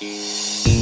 Música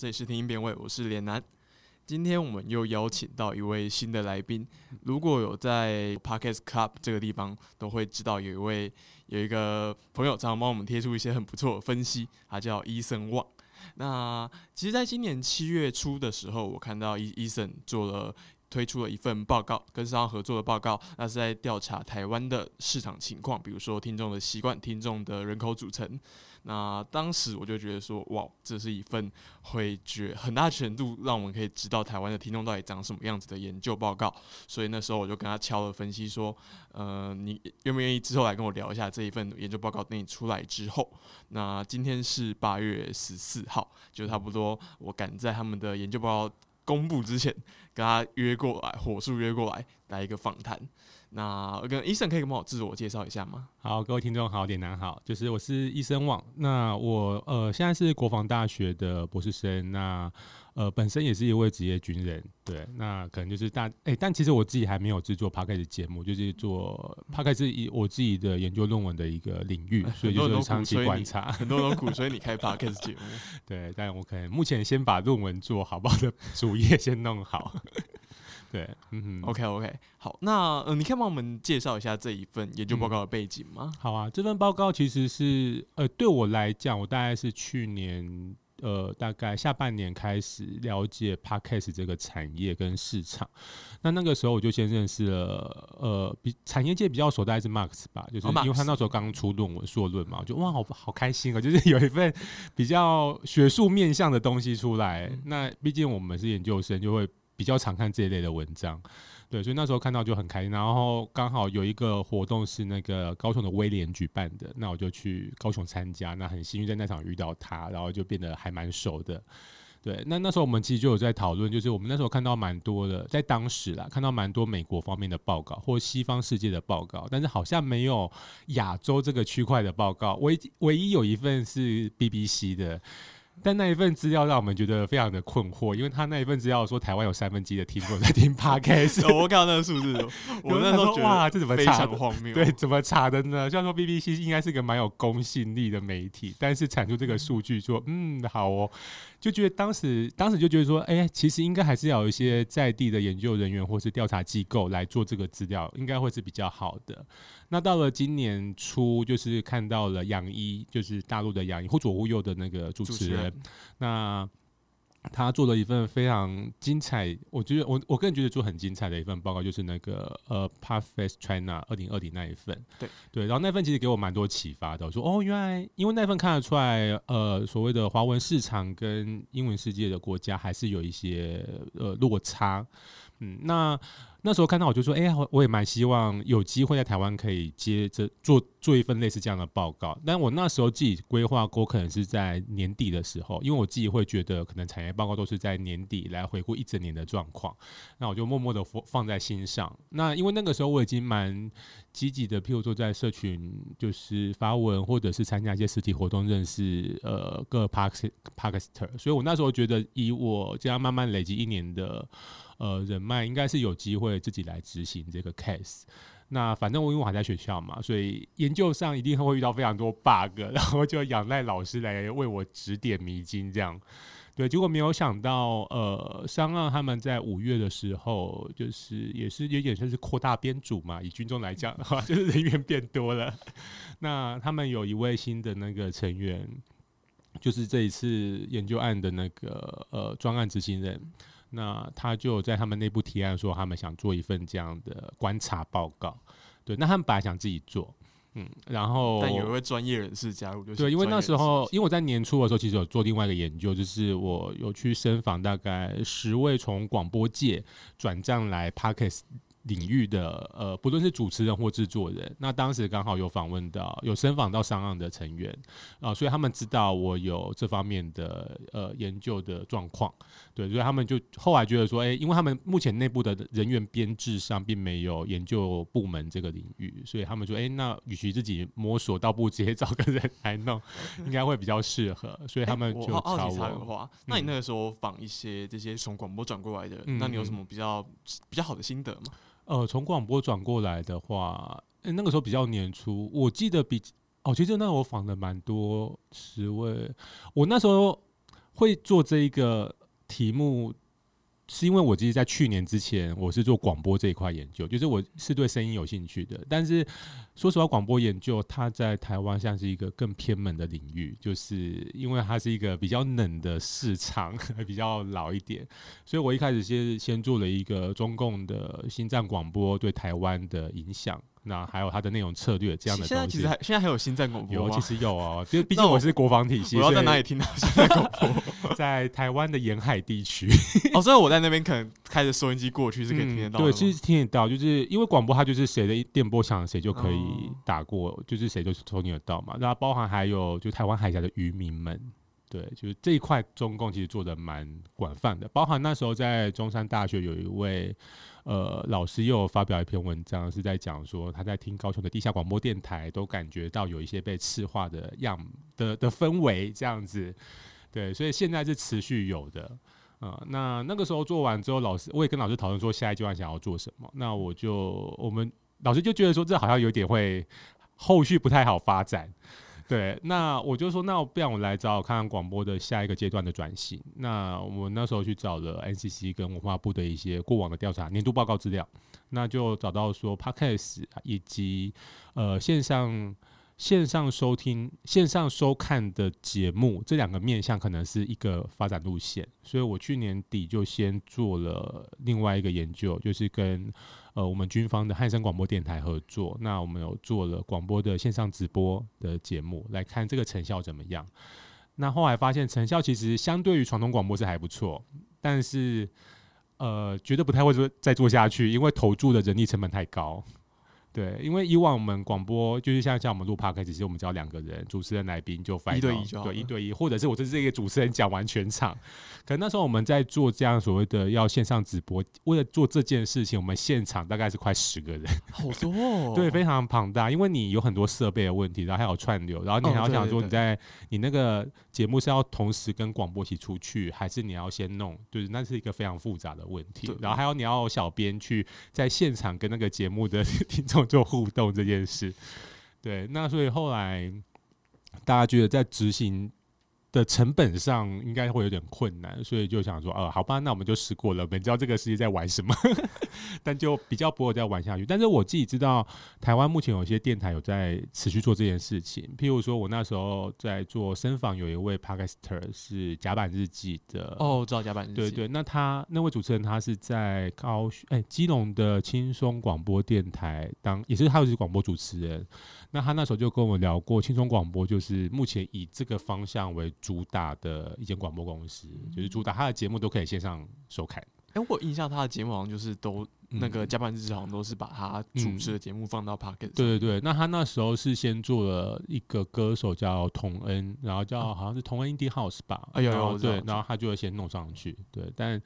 这里是听音辨位，我是连南。今天我们又邀请到一位新的来宾。如果有在 Podcast Club 这个地方，都会知道有一位有一个朋友常常帮我们贴出一些很不错的分析，他叫伊森旺。那其实，在今年七月初的时候，我看到伊伊森做了推出了一份报告，跟商合作的报告，那是在调查台湾的市场情况，比如说听众的习惯、听众的人口组成。那当时我就觉得说，哇，这是一份会觉很大程度让我们可以知道台湾的听众到底长什么样子的研究报告。所以那时候我就跟他敲了分析说，呃，你愿不愿意之后来跟我聊一下这一份研究报告等你出来之后？那今天是八月十四号，就差不多我赶在他们的研究报告公布之前，跟他约过来，火速约过来来一个访谈。那跟医生可以帮我自我介绍一下吗？好，各位听众好，点男好，就是我是医生网。那我呃现在是国防大学的博士生，那呃本身也是一位职业军人，对，那可能就是大哎，但其实我自己还没有制作 p 开 d 节目，就是做 p 开 d 是以我自己的研究论文的一个领域，所以就是长期观察，很多人鼓吹 你开 p 开 d 节目，对，但我可能目前先把论文做好，把我的 主业先弄好。对，嗯，OK OK，好，那呃，你可以帮我们介绍一下这一份研究报告的背景吗？好啊，这份报告其实是呃，对我来讲，我大概是去年呃，大概下半年开始了解 Podcast 这个产业跟市场。那那个时候我就先认识了呃，比产业界比较熟，大概是 Max 吧，就是因为他那时候刚出论文硕论嘛，我就哇，好好开心啊，就是 有一份比较学术面向的东西出来。那毕竟我们是研究生，就会。比较常看这一类的文章，对，所以那时候看到就很开心。然后刚好有一个活动是那个高雄的威廉举办的，那我就去高雄参加。那很幸运在那场遇到他，然后就变得还蛮熟的。对，那那时候我们其实就有在讨论，就是我们那时候看到蛮多的，在当时啦，看到蛮多美国方面的报告或西方世界的报告，但是好像没有亚洲这个区块的报告。唯唯一有一份是 BBC 的。但那一份资料让我们觉得非常的困惑，因为他那一份资料说台湾有三分之一的听众在听 podcast，我看到那个数字，我那时候哇，这怎么查荒谬？对，怎么查的呢？虽然说 BBC 应该是个蛮有公信力的媒体，但是产出这个数据说，嗯，好哦。就觉得当时，当时就觉得说，哎，其实应该还是要有一些在地的研究人员或是调查机构来做这个资料，应该会是比较好的。那到了今年初，就是看到了杨一，就是大陆的杨一，忽左忽右的那个主持人，那。他做了一份非常精彩，我觉得我我个人觉得做很精彩的一份报告，就是那个呃 p a t h Face China 二零二零那一份。对对，然后那份其实给我蛮多启发的。我说哦，原来因为那份看得出来，呃，所谓的华文市场跟英文世界的国家还是有一些呃落差。嗯，那。那时候看到我就说，哎呀，我我也蛮希望有机会在台湾可以接着做做一份类似这样的报告。但我那时候自己规划过，可能是在年底的时候，因为我自己会觉得，可能产业报告都是在年底来回顾一整年的状况。那我就默默的放放在心上。那因为那个时候我已经蛮积极的，譬如说在社群就是发文，或者是参加一些实体活动，认识呃各 park parker。所以我那时候觉得，以我这样慢慢累积一年的。呃，人脉应该是有机会自己来执行这个 case。那反正我因为我还在学校嘛，所以研究上一定会遇到非常多 bug，然后就仰赖老师来为我指点迷津。这样，对，结果没有想到，呃，商岸他们在五月的时候，就是也是有点像是扩大编组嘛，以军中来讲的话，就是人员变多了。那他们有一位新的那个成员，就是这一次研究案的那个呃专案执行人。那他就在他们内部提案说，他们想做一份这样的观察报告。对，那他们本来想自己做，嗯，然后但有一位专业人士加入，就是对，因为那时候，因为为我在年初的时候，其实有做另外一个研究，就是我有去深访大概十位从广播界转战来 Parkes。领域的呃，不论是主持人或制作人，那当时刚好有访问到，有深访到上岸的成员啊，所以他们知道我有这方面的呃研究的状况，对，所以他们就后来觉得说，哎，因为他们目前内部的人员编制上并没有研究部门这个领域，所以他们说，哎，那与其自己摸索，倒不如直接找个人来弄，应该会比较适合，所以他们就好奇我插个话，那你那个时候访一些这些从广播转过来的，嗯那你有什么比较比较好的心得吗？呃，从广播转过来的话，诶那个时候比较年初，我记得比哦，其实那我访的蛮多十位，我那时候会做这一个题目，是因为我其实，在去年之前，我是做广播这一块研究，就是我是对声音有兴趣的。但是说实话，广播研究它在台湾像是一个更偏门的领域，就是因为它是一个比较冷的市场，比较老一点。所以我一开始先先做了一个中共的心脏广播对台湾的影响，那还有它的内容策略这样的东西现在其实。还现在还有新战广播有，其？实有哦，就 毕竟我我是国防体系，我要在哪里听到新战广播？在台湾的沿海地区 哦，所以我在那边可能开着收音机过去是可以听得到对，其实听得到，就是因为广播它就是谁的电波响，谁就可以哦打过，就是谁就是收听得到嘛。那包含还有就台湾海峡的渔民们。对，就是这一块中共其实做的蛮广泛的，包含那时候在中山大学有一位呃老师又发表一篇文章，是在讲说他在听高雄的地下广播电台，都感觉到有一些被赤化的样的的氛围这样子。对，所以现在是持续有的。呃，那那个时候做完之后，老师我也跟老师讨论说下一阶段想要做什么。那我就我们老师就觉得说这好像有点会后续不太好发展。对，那我就说，那不然我来找找看看广播的下一个阶段的转型。那我那时候去找了 NCC 跟文化部的一些过往的调查年度报告资料，那就找到说 Podcast 以及呃线上线上收听、线上收看的节目这两个面向可能是一个发展路线，所以我去年底就先做了另外一个研究，就是跟呃我们军方的汉声广播电台合作，那我们有做了广播的线上直播的节目，来看这个成效怎么样。那后来发现成效其实相对于传统广播是还不错，但是呃觉得不太会做再做下去，因为投注的人力成本太高。对，因为以往我们广播就是像像我们录 p o d 其实我们只要两个人，主持人来宾就翻一对一就好对一对一，或者是我就是这个主持人讲完全场。可能那时候我们在做这样所谓的要线上直播，为了做这件事情，我们现场大概是快十个人，好多、哦，对，非常庞大，因为你有很多设备的问题，然后还有串流，然后你哦还要想说你在你那个节目是要同时跟广播一起出去，还是你要先弄，就是那是一个非常复杂的问题。然后还有你要有小编去在现场跟那个节目的 听众做互动这件事，对，那所以后来大家觉得在执行。的成本上应该会有点困难，所以就想说，呃，好吧，那我们就试过了，我们知道这个世界在玩什么，但就比较不会再玩下去。但是我自己知道，台湾目前有些电台有在持续做这件事情。譬如说，我那时候在做深访，有一位 podcaster 是甲板日记的哦，知道甲板日记，对对，那他那位主持人他是在高雄哎基隆的轻松广播电台当，也是他是广播主持人。那他那时候就跟我聊过，轻松广播就是目前以这个方向为主打的一间广播公司，就是主打他的节目都可以线上收看。哎、我印象他的节目好像就是都、那个加班日志好像都是把他主持的节目放到 p o c k e t 对对对，那他那时候是先做了一个歌手叫童恩，然后叫好像是童恩 Indie House 吧，哎有有然后我知道对，然后他就会先弄上去，对，但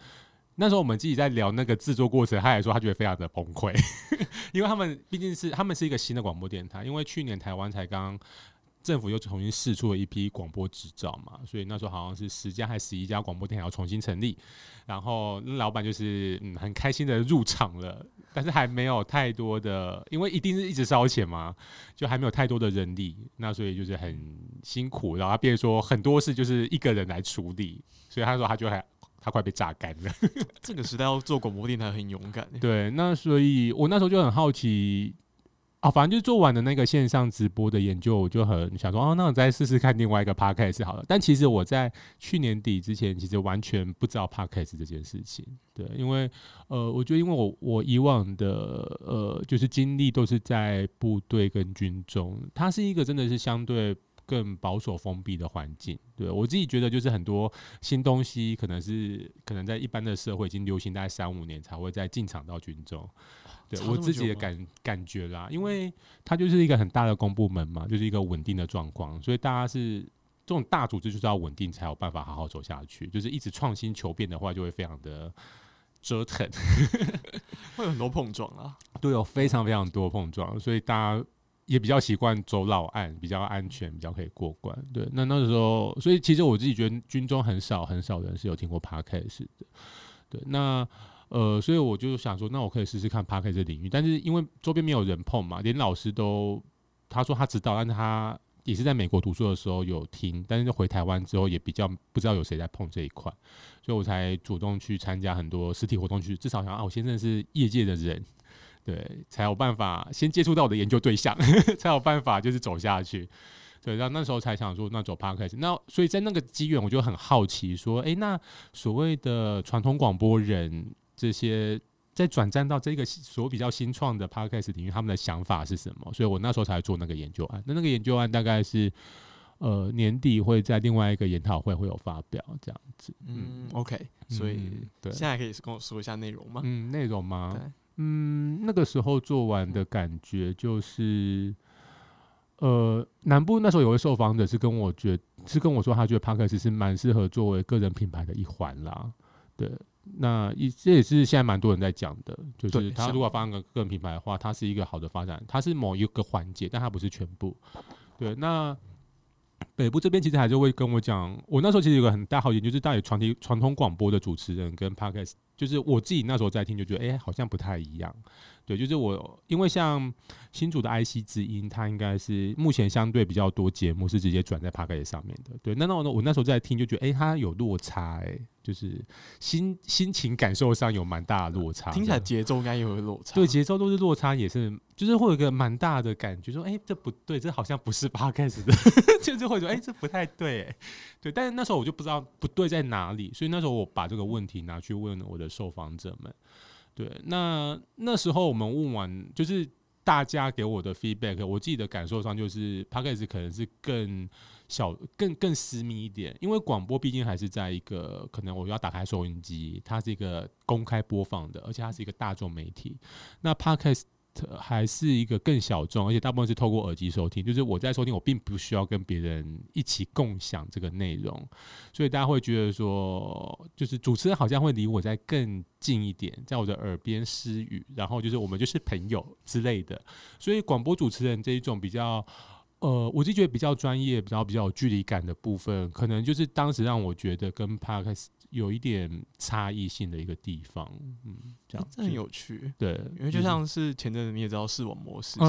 那时候我们自己在聊那个制作过程，他也说他觉得非常的崩溃，因为他们毕竟是他们是一个新的广播电台，因为去年台湾才刚。政府又重新试出了一批广播执照嘛，所以那时候好像是十家还是十一家广播电台要重新成立，然后那老板就是嗯很开心的入场了，但是还没有太多的，因为一定是一直烧钱嘛，就还没有太多的人力，那所以就是很辛苦，然后他变说很多事就是一个人来处理，所以他说他就还他快被榨干了。这个时代要做广播电台很勇敢、欸，对，那所以我那时候就很好奇，啊，反正就做完的那个线上直播的研究，我就很想说，哦，那我再试试看另外一个 podcast 好了。但其实我在去年底之前，其实完全不知道 podcast 这件事情。对，因为呃，我觉得因为我我以往的呃，就是经历都是在部队跟军中，它是一个真的是相对。更保守封闭的环境，对我自己觉得就是很多新东西，可能是可能在一般的社会已经流行大概三五年才会再进场到军中。对我自己的感感觉啦，因为它就是一个很大的公部门嘛，就是一个稳定的状况，所以大家是这种大组织就是要稳定才有办法好好走下去。就是一直创新求变的话，就会非常的折腾，会有很多碰撞啊。对，有非常非常多碰撞，所以大家。也比较习惯走老岸，比较安全，比较可以过关。对，那那时候，所以其实我自己觉得军中很少很少人是有听过 podcast 的。对，那呃，所以我就想说，那我可以试试看 podcast 领域。但是因为周边没有人碰嘛，连老师都他说他知道，但是他也是在美国读书的时候有听，但是回台湾之后也比较不知道有谁在碰这一块，所以我才主动去参加很多实体活动，去至少想啊，我先认识业界的人。对，才有办法先接触到我的研究对象，才有办法就是走下去。对，然后那时候才想说，那走 podcast。那所以在那个机缘，我就很好奇，说，哎，那所谓的传统广播人这些，在转战到这个所比较新创的 podcast 领域，他们的想法是什么？所以我那时候才做那个研究案。那那个研究案大概是呃年底会在另外一个研讨会会有发表，这样子。嗯，OK。所以对，现在可以跟我说一下内容吗？嗯，内容吗？嗯，那个时候做完的感觉就是，呃，南部那时候有位受访者是跟我觉是跟我说，他觉得 p a r k e s 是蛮适合作为个人品牌的一环啦。对，那一这也是现在蛮多人在讲的，就是他如果发展个个人品牌的话，它是一个好的发展，它是某一个环节，但它不是全部。对，那。北部这边其实还是会跟我讲，我那时候其实有个很大好奇，就是到底传统传统广播的主持人跟 podcast，就是我自己那时候在听，就觉得哎，好像不太一样。对，就是我因为像新竹的 IC 之音，它应该是目前相对比较多节目是直接转在 podcast 上面的。对，那那我我那时候在听，就觉得哎，它有落差，哎，就是心心情感受上有蛮大的落差。听起来节奏应该也有落差。对，节奏都是落差，也是就是会有一个蛮大的感觉，说哎，这不对，这好像不是 podcast 的，就是会说哎，这不太对，对。但是那时候我就不知道不对在哪里，所以那时候我把这个问题拿去问我的受访者们。对，那那时候我们问完，就是大家给我的 feedback，我自己的感受上就是 p o d c a s 可能是更小、更更私密一点，因为广播毕竟还是在一个可能我要打开收音机，它是一个公开播放的，而且它是一个大众媒体。那 podcast 还是一个更小众，而且大部分是透过耳机收听。就是我在收听，我并不需要跟别人一起共享这个内容，所以大家会觉得说，就是主持人好像会离我在更近一点，在我的耳边私语，然后就是我们就是朋友之类的。所以广播主持人这一种比较。呃，我就觉得比较专业，比较比较有距离感的部分，可能就是当时让我觉得跟 Parks 有一点差异性的一个地方。嗯，这样很有趣。对，因为就像是前阵子你也知道视网膜事情，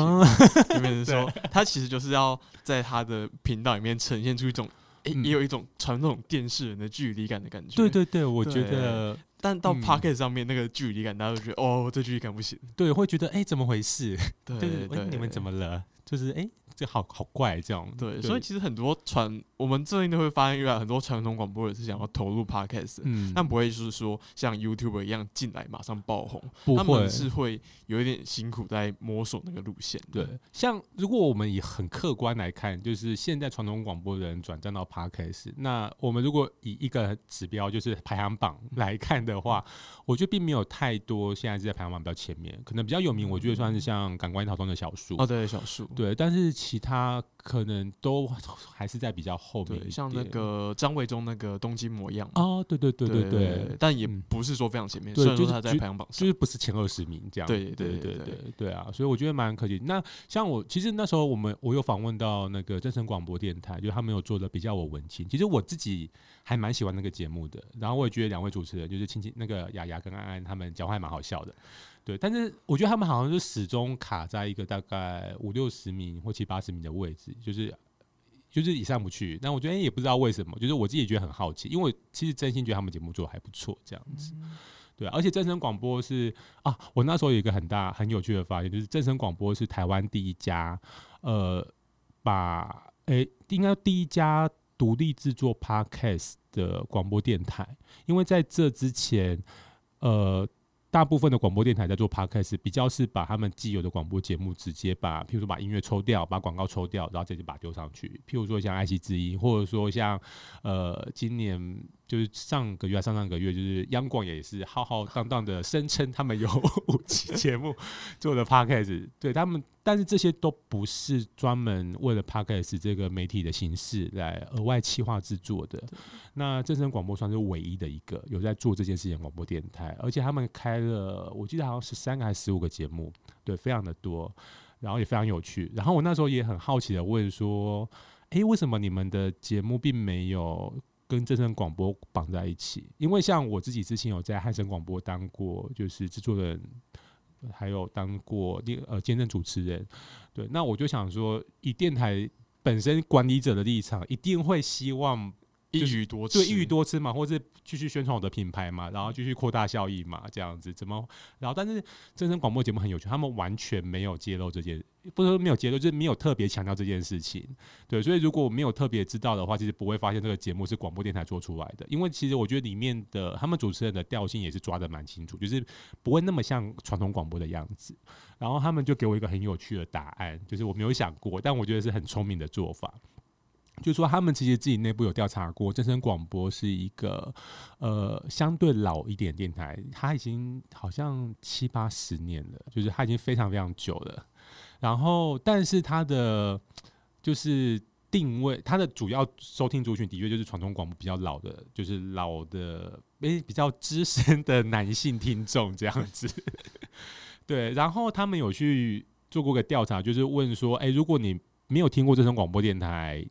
有没有人说 他其实就是要在他的频道里面呈现出一种，诶，也有一种传统电视人的距离感的感觉。对对对，我觉得，但到 Pocket 上面那个距离感，大家都觉得哦，这距离感不行。对，会觉得哎，怎么回事？对对，你们怎么了？就是哎。这好好怪，这样对，所以其实很多传，我们最近都会发现，越来很多传统广播也是想要投入 podcast，嗯，但不会就是说像 YouTube 一样进来马上爆红，他们是会有一点辛苦在摸索那个路线。对，像如果我们以很客观来看，就是现在传统广播人转战到 podcast，那我们如果以一个指标就是排行榜来看的话，我觉得并没有太多现在是在排行榜比较前面，可能比较有名，我觉得算是像感官逃中的小树哦，对，小树，对，但是。其他可能都还是在比较后面，像那个张伟忠那个东京模样。啊，对对对对对，但也不是说非常前面，虽然说他在排行榜上，就是不是前二十名这样，对对对对对啊，所以我觉得蛮可惜。那像我其实那时候我们我有访问到那个真诚广播电台，就他们有做的比较我文青，其实我自己还蛮喜欢那个节目的，然后我也觉得两位主持人就是亲亲那个雅雅跟安安他们讲话还蛮好笑的。对，但是我觉得他们好像就始终卡在一个大概五六十名或七八十名的位置，就是就是也上不去。那我觉得也不知道为什么，就是我自己也觉得很好奇，因为我其实真心觉得他们节目做的还不错，这样子。对，而且正声广播是啊，我那时候有一个很大很有趣的发现，就是正声广播是台湾第一家，呃，把诶、应该第一家独立制作 podcast 的广播电台，因为在这之前，呃。大部分的广播电台在做 podcast，比较是把他们既有的广播节目直接把，譬如说把音乐抽掉，把广告抽掉，然后直接把它丢上去。譬如说像爱奇之音，或者说像呃今年就是上个月、上上个月，就是央广也是浩浩荡荡的声称他们有五期节目 做的 podcast，对他们，但是这些都不是专门为了 podcast 这个媒体的形式来额外企划制作的。那正声广播算是唯一的一个有在做这件事情的广播电台，而且他们开了，我记得好像十三个还是十五个节目，对，非常的多，然后也非常有趣。然后我那时候也很好奇的问说，诶，为什么你们的节目并没有跟正声广播绑在一起？因为像我自己之前有在汉声广播当过，就是制作人，还有当过那呃兼任主持人，对，那我就想说，以电台本身管理者的立场，一定会希望。一鱼多吃，对，一鱼多吃嘛，或者继续宣传我的品牌嘛，然后继续扩大效益嘛，这样子怎么？然后，但是真声广播节目很有趣，他们完全没有揭露这件，不是说没有揭露，就是没有特别强调这件事情。对，所以如果没有特别知道的话，其实不会发现这个节目是广播电台做出来的。因为其实我觉得里面的他们主持人的调性也是抓的蛮清楚，就是不会那么像传统广播的样子。然后他们就给我一个很有趣的答案，就是我没有想过，但我觉得是很聪明的做法。就说他们其实自己内部有调查过，真声广播是一个呃相对老一点电台，它已经好像七八十年了，就是它已经非常非常久了。然后，但是它的就是定位，它的主要收听族群的确就是传统广播比较老的，就是老的 诶比较资深的男性听众这样子。对，然后他们有去做过个调查，就是问说，诶，如果你没有听过这声广播电台。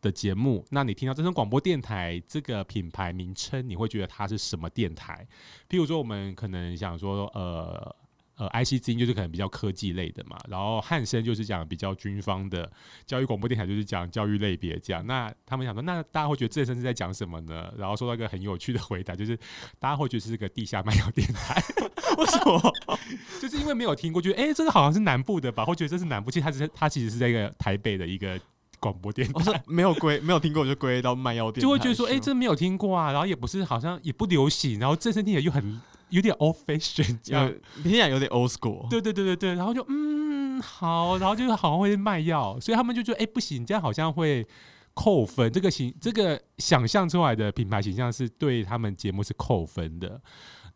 的节目，那你听到这声广播电台这个品牌名称，你会觉得它是什么电台？譬如说，我们可能想说，呃呃，IC 之音就是可能比较科技类的嘛，然后汉声就是讲比较军方的，教育广播电台就是讲教育类别这样。那他们想说，那大家会觉得这声是在讲什么呢？然后收到一个很有趣的回答，就是大家会觉得是个地下卖药电台。为什么？就是因为没有听过，觉得哎，这个好像是南部的吧，或觉得这是南部，其实它是它其实是在一个台北的一个。广播电台没有归没有听过就归到卖药店，就会觉得说，哎，这没有听过啊，然后也不是好像也不流行，然后这声听起来又很有点 old fashion，这样听起来有点 old school。对对对对对，然后就嗯好，然后就是好像会卖药，所以他们就觉得，哎，不行，这样好像会扣分。这个形这个想象出来的品牌形象是对他们节目是扣分的。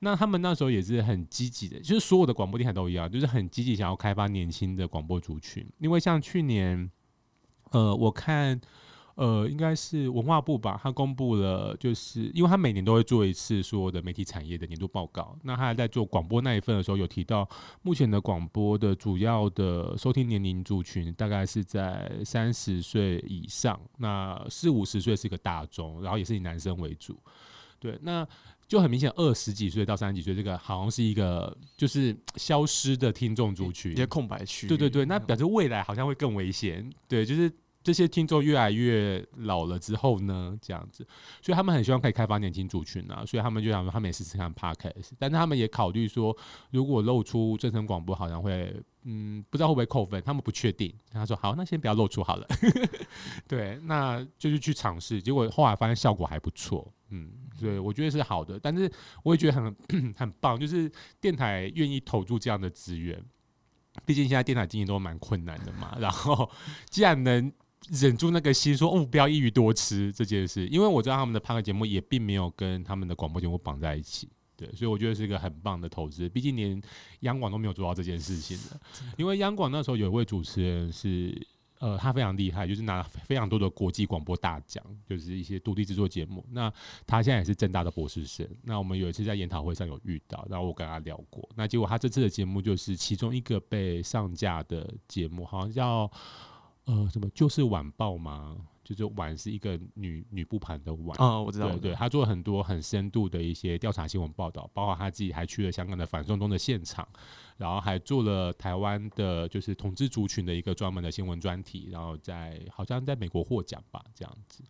那他们那时候也是很积极的，就是所有的广播电台都一样，就是很积极想要开发年轻的广播族群，因为像去年。呃，我看，呃，应该是文化部吧，他公布了，就是因为他每年都会做一次所有的媒体产业的年度报告。那他在做广播那一份的时候，有提到目前的广播的主要的收听年龄族群大概是在三十岁以上，那四五十岁是一个大众，然后也是以男生为主。对，那就很明显，二十几岁到三十几岁，这个好像是一个就是消失的听众族群，一些空白区。对对对，那表示未来好像会更危险。对，就是。这些听众越来越老了之后呢，这样子，所以他们很希望可以开发年轻族群啊，所以他们就想说，他们也试试看 podcast，但是他们也考虑说，如果露出正声广播，好像会，嗯，不知道会不会扣分，他们不确定。他说好，那先不要露出好了，对，那就是去尝试，结果后来发现效果还不错，嗯，所以我觉得是好的，但是我也觉得很 很棒，就是电台愿意投入这样的资源，毕竟现在电台经营都蛮困难的嘛，然后既然能。忍住那个心，说哦，不要一鱼多吃这件事，因为我知道他们的拍个节目也并没有跟他们的广播节目绑在一起，对，所以我觉得是一个很棒的投资。毕竟连央广都没有做到这件事情的，因为央广那时候有一位主持人是，呃，他非常厉害，就是拿非常多的国际广播大奖，就是一些独立制作节目。那他现在也是正大的博士生。那我们有一次在研讨会上有遇到，然后我跟他聊过，那结果他这次的节目就是其中一个被上架的节目，好像叫。呃，什么就是晚报吗？就是晚是一个女女部盘的晚啊，我知道。对对，他做了很多很深度的一些调查新闻报道，包括他自己还去了香港的反送中的现场，然后还做了台湾的，就是统治族群的一个专门的新闻专题，然后在好像在美国获奖吧，这样子。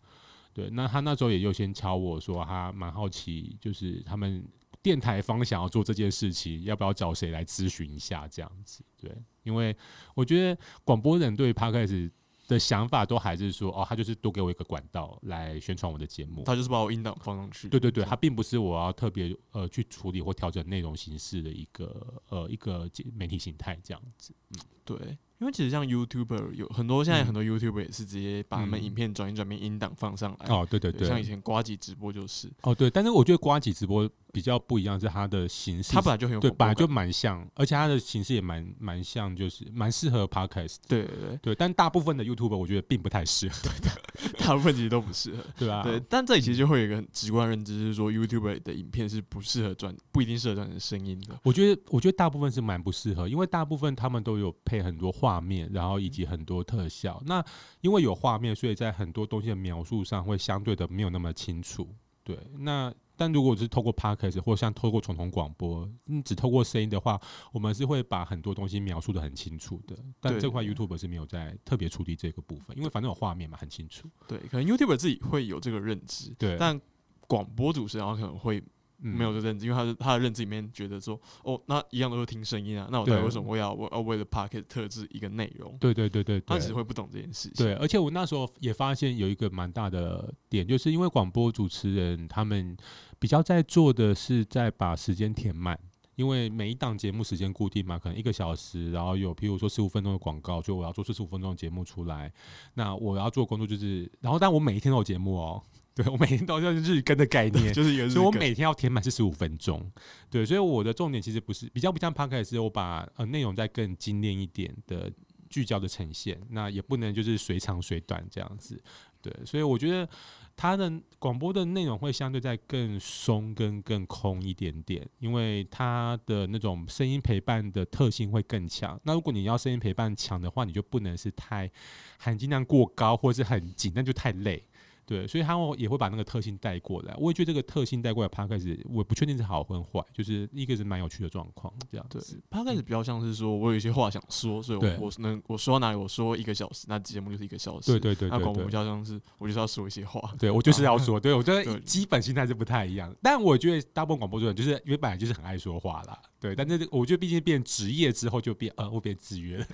对，那他那时候也优先敲我说，他蛮好奇，就是他们。电台方想要做这件事情，要不要找谁来咨询一下这样子？对，因为我觉得广播人对 podcast 的想法都还是说，哦，他就是多给我一个管道来宣传我的节目。他就是把我音档放上去。对对对，他并不是我要特别呃去处理或调整内容形式的一个呃一个媒体形态这样子。嗯，对。因为其实像 YouTuber 有很多，现在很多 YouTuber 也是直接把他们嗯影片转一转变音档放上来。哦，对对对，像以前瓜几直播就是，哦对，但是我觉得瓜几直播比较不一样，是它的形式，它本来就很有对，本来就蛮像，而且它的形式也蛮蛮像，就是蛮适合 Podcast。对对对，对，但大部分的 YouTuber 我觉得并不太适合，对的大部分其实都不适合。对吧、对，但这里其实就会有一个很直观认知，是说 YouTuber 的影片是不适合转，不一定适合转成声音的。我觉得，我觉得大部分是蛮不适合，因为大部分他们都有配很多画面，然后以及很多特效。那因为有画面，所以在很多东西的描述上会相对的没有那么清楚。对，那但如果是透过 podcast 或像透过传统广播，嗯，只透过声音的话，我们是会把很多东西描述的很清楚的。但这块 YouTube 是没有在特别处理这个部分，因为反正有画面嘛，很清楚。对，可能 YouTuber 自己会有这个认知，对，但广播主持人他可能会嗯没有这认知，因为他的他的认知里面觉得说，哦，那一样都是听声音啊，那我到底为什么我要我要为了 Pocket 特制一个内容？对对对对对，他只会不懂这件事情。对，而且我那时候也发现有一个蛮大的点，就是因为广播主持人他们比较在做的是在把时间填满。因为每一档节目时间固定嘛，可能一个小时，然后有譬如说十五分钟的广告，就我要做四十五分钟的节目出来。那我要做的工作就是，然后但我每一天都有节目哦，对我每天都要日更的概念，就是一个日更所以我每天要填满是十五分钟，对，所以我的重点其实不是比较不像 p o d c a s 我把呃内容再更精炼一点的聚焦的呈现，那也不能就是随长随短这样子，对，所以我觉得它的广播的内容会相对在更松跟更空一点点，因为它的那种声音陪伴的特性会更强。那如果你要声音陪伴强的话，你就不能是太含金量过高或者是很紧，那就太累。对，所以他们也会把那个特性带过来。我也觉得这个特性带过来 p 开始，我不确定是好或坏，就是一个是蛮有趣的状况，这样对子。，Podcast 比较像是说我有一些话想说，所以我我能我说到哪里我说一个小时，那节目就是一个小时。对对对对那广播比对，较像是我就是要说一些话。对我就是要说，对我觉得基本心态是不太一样。但我觉得大部分广播主人就是因为本来就是很爱说话啦，对。但是我觉得毕竟变职业之后就变呃会变制约了。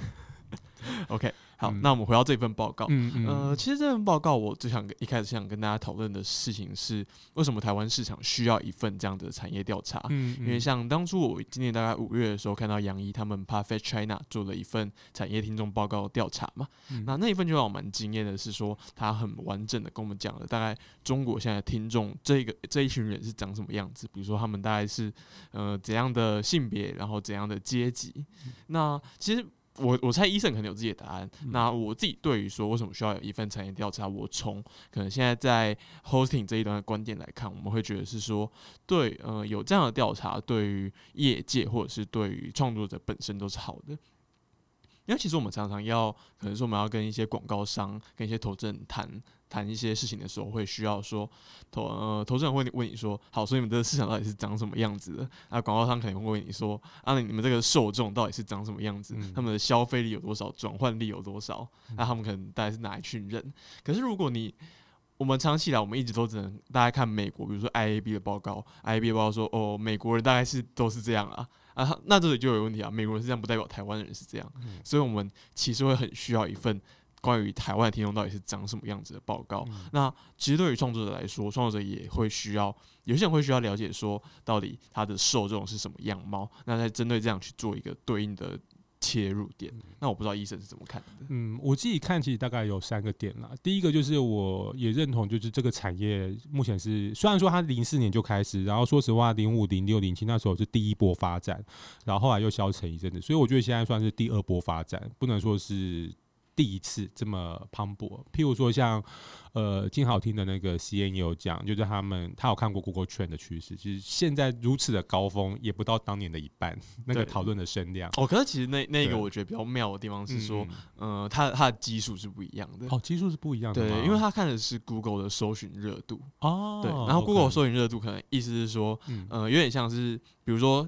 OK，好，嗯那我们回到这份报告。嗯嗯呃，其实这份报告我最想跟一开始想跟大家讨论的事情是，为什么台湾市场需要一份这样的产业调查？嗯，因为像当初我今年大概五月的时候，看到杨一他们 Perfect China 做了一份产业听众报告调查嘛，嗯那那一份就让我蛮惊艳的，是说他很完整的跟我们讲了大概中国现在听众这个这一群人是长什么样子，比如说他们大概是呃怎样的性别，然后怎样的阶级。嗯那其实我我猜医生可能有自己的答案。嗯那我自己对于说为什么需要有一份产业调查，我从可能现在在 hosting 这一端的观点来看，我们会觉得是说，对，呃，有这样的调查，对于业界或者是对于创作者本身都是好的。因为其实我们常常要，可能说我们要跟一些广告商、跟一些投资人谈谈一些事情的时候，会需要说投呃投资人会问你说，好，所以你们这个市场到底是长什么样子的？啊，广告商可能会问你说，啊，你们这个受众到底是长什么样子？嗯他们的消费力有多少？转换力有多少？那他们可能大概是哪一群人？可是如果你我们长期以来，我们一直都只能大家看美国，比如说 IAB 的报告，IAB 的报告说，哦，美国人大概是都是这样啊啊，那这里就有问题啊，美国人是这样，不代表台湾人是这样，嗯所以我们其实会很需要一份关于台湾的听众到底是长什么样子的报告。嗯那其实对于创作者来说，创作者也会需要，有些人会需要了解说，到底他的受众是什么样貌，那再针对这样去做一个对应的切入点。那我不知道医生是怎么看的。嗯，我自己看其实大概有三个点啦。第一个就是我也认同，就是这个产业目前是虽然说它零四年就开始，然后说实话零五、零六、零七那时候是第一波发展，然后后来又消沉一阵子，所以我觉得现在算是第二波发展，不能说是。第一次这么磅礴，譬如说像呃金好听的那个 C N 也有讲，就是他们他有看过 Google Trend 的趋势，就是现在如此的高峰也不到当年的一半，那个讨论的声量。哦，可是其实那那个我觉得比较妙的地方是说，嗯。呃，它它的基数是不一样的。哦，基数是不一样的，对，因为他看的是 Google 的搜寻热度，哦，对，然后 Google 搜寻热度可能意思是说，嗯。呃，有点像是，比如说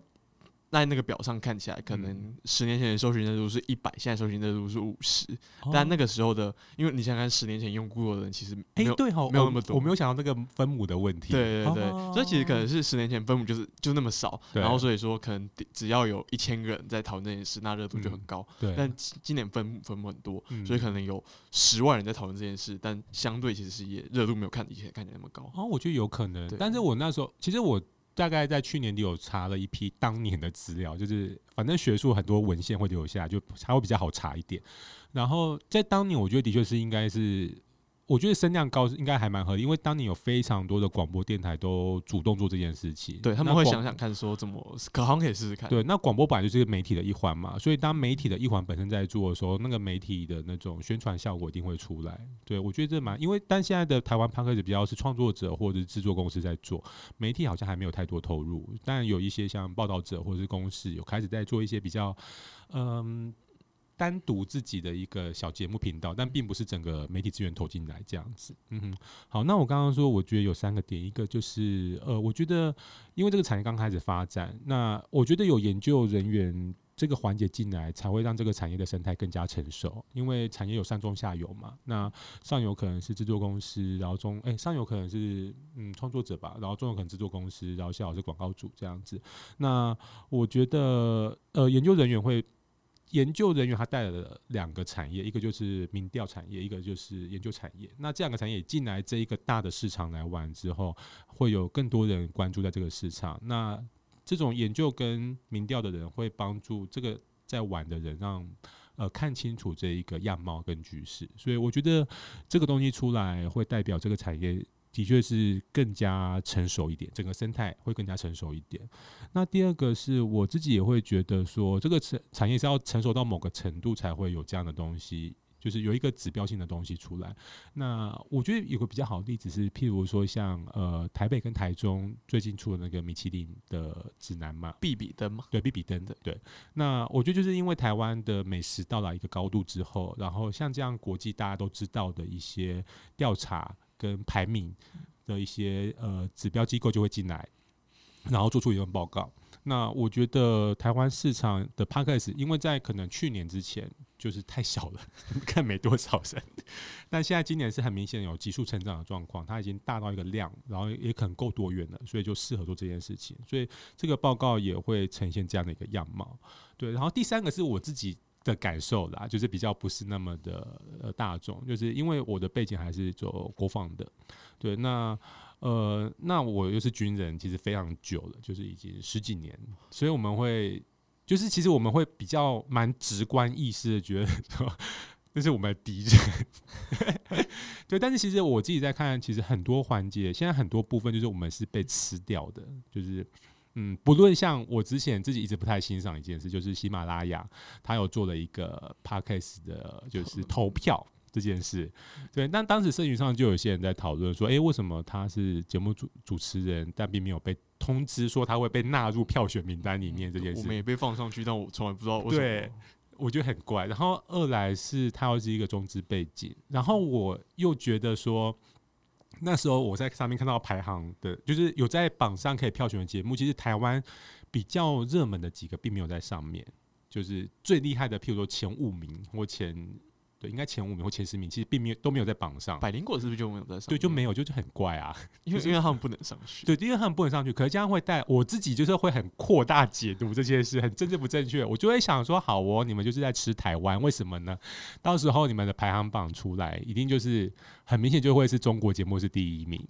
在那个表上看起来，可能十年前的搜寻热度是一百，现在搜寻热度是五十。但那个时候的，因为你想看十年前用 Google 的人，其实哎，对哈，没有那么多。我没有想到这个分母的问题。对对对，所以其实可能是十年前分母就是就那么少，然后所以说可能只要有一千个人在讨论这件事，那热度就很高。对。但今年分母分母很多，所以可能有十万人在讨论这件事，但相对其实是也热度没有看以前看起来那么高。哦，我觉得有可能。但是我那时候其实我。大概在去年底有查了一批当年的资料，就是反正学术很多文献会留下，就才会比较好查一点。然后在当年，我觉得的确是应该是。我觉得声量高应该还蛮合理，因为当年有非常多的广播电台都主动做这件事情，对他们会想想看说怎么可好可以试试看。对，那广播本来就是媒体的一环嘛，所以当媒体的一环本身在做的时候，那个媒体的那种宣传效果一定会出来。对我觉得这蛮，因为但现在的台湾 p 克 d 比较是创作者或者是制作公司在做，媒体好像还没有太多投入，但有一些像报道者或者是公司有开始在做一些比较，嗯。单独自己的一个小节目频道，但并不是整个媒体资源投进来这样子。嗯哼，好，那我刚刚说，我觉得有三个点，一个就是呃，我觉得因为这个产业刚开始发展，那我觉得有研究人员这个环节进来，才会让这个产业的生态更加成熟。因为产业有上中下游嘛，那上游可能是制作公司，然后中哎上游可能是嗯创作者吧，然后中游可能制作公司，然后下游是广告主这样子。那我觉得呃，研究人员会。研究人员他带来了两个产业，一个就是民调产业，一个就是研究产业。那这两个产业进来这一个大的市场来玩之后，会有更多人关注在这个市场。那这种研究跟民调的人会帮助这个在玩的人，让呃看清楚这一个样貌跟局势。所以我觉得这个东西出来会代表这个产业。的确是更加成熟一点，整个生态会更加成熟一点。那第二个是我自己也会觉得说，这个产产业是要成熟到某个程度才会有这样的东西，就是有一个指标性的东西出来。那我觉得有个比较好的例子是，譬如说像呃台北跟台中最近出的那个米其林的指南嘛，必比登嘛，对，必比登的对。那我觉得就是因为台湾的美食到达一个高度之后，然后像这样国际大家都知道的一些调查。跟排名的一些呃指标机构就会进来，然后做出一份报告。那我觉得台湾市场的 p a c k a g e 因为在可能去年之前就是太小了，看没多少人。但现在今年是很明显有急速成长的状况，它已经大到一个量，然后也可能够多元了，所以就适合做这件事情。所以这个报告也会呈现这样的一个样貌。对，然后第三个是我自己。的感受啦，就是比较不是那么的呃大众，就是因为我的背景还是做国防的，对，那呃那我又是军人，其实非常久了，就是已经十几年，所以我们会就是其实我们会比较蛮直观意识的觉得说，这是我们的敌人，对，但是其实我自己在看，其实很多环节，现在很多部分就是我们是被吃掉的，就是。嗯，不论像我之前自己一直不太欣赏一件事，就是喜马拉雅他有做了一个 podcast 的，就是投票这件事。对，但当时社群上就有些人在讨论说，哎，为什么他是节目主主持人，但并没有被通知说他会被纳入票选名单里面这件事？我们也被放上去，但我从来不知道。对，我觉得很怪。然后二来是他又是一个中资背景，然后我又觉得说。那时候我在上面看到排行的，就是有在榜上可以票选的节目，其实台湾比较热门的几个并没有在上面，就是最厉害的，譬如说前五名或前。对，应该前五名或前十名，其实并没有都没有在榜上。百灵果是不是就没有在上？对，就没有，就是很怪啊，因为因为他们不能上去。对，因为他们不能上去，可是这样会带我自己，就是会很扩大解读这件事，很政治不正确。我就会想说，好哦，你们就是在吃台湾，为什么呢？到时候你们的排行榜出来，一定就是很明显就会是中国节目是第一名。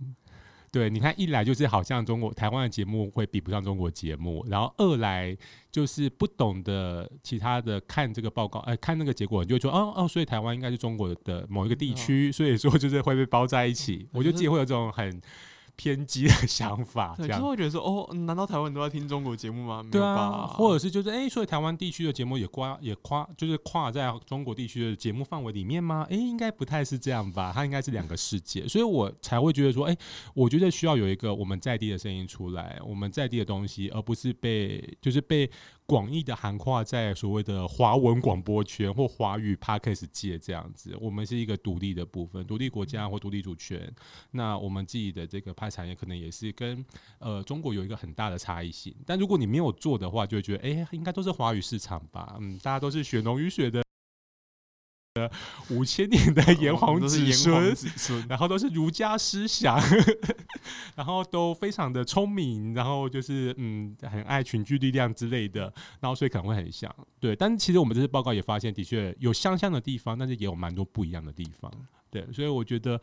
对，你看，一来就是好像中国台湾的节目会比不上中国节目，然后二来就是不懂得其他的看这个报告，哎，看那个结果，你就说，哦哦，所以台湾应该是中国的某一个地区，所以说就是会被包在一起。我就自己会有这种很。偏激的想法，这样会觉得说哦，难道台湾都在听中国节目吗？对啊，或者是就是哎，所以台湾地区的节目也跨也跨，就是跨在中国地区的节目范围里面吗？哎，应该不太是这样吧？它应该是两个世界，所以我才会觉得说，哎，我觉得需要有一个我们在地的声音出来，我们在地的东西，而不是被就是被广义的涵跨在所谓的华文广播圈或华语 podcast 界这样子。我们是一个独立的部分，独立国家或独立主权。那我们自己的这个拍产业可能也是跟呃中国有一个很大的差异性。但如果你没有做的话，就会觉得哎，应该都是华语市场吧？嗯，大家都是血浓于水的。五千年的炎黄子孙，然后都是儒家思想，然后都非常的聪明，然后就是嗯，很爱群聚力量之类的，然后所以可能会很像，对。但其实我们这次报告也发现，的确有相像的地方，但是也有蛮多不一样的地方，对。所以我觉得，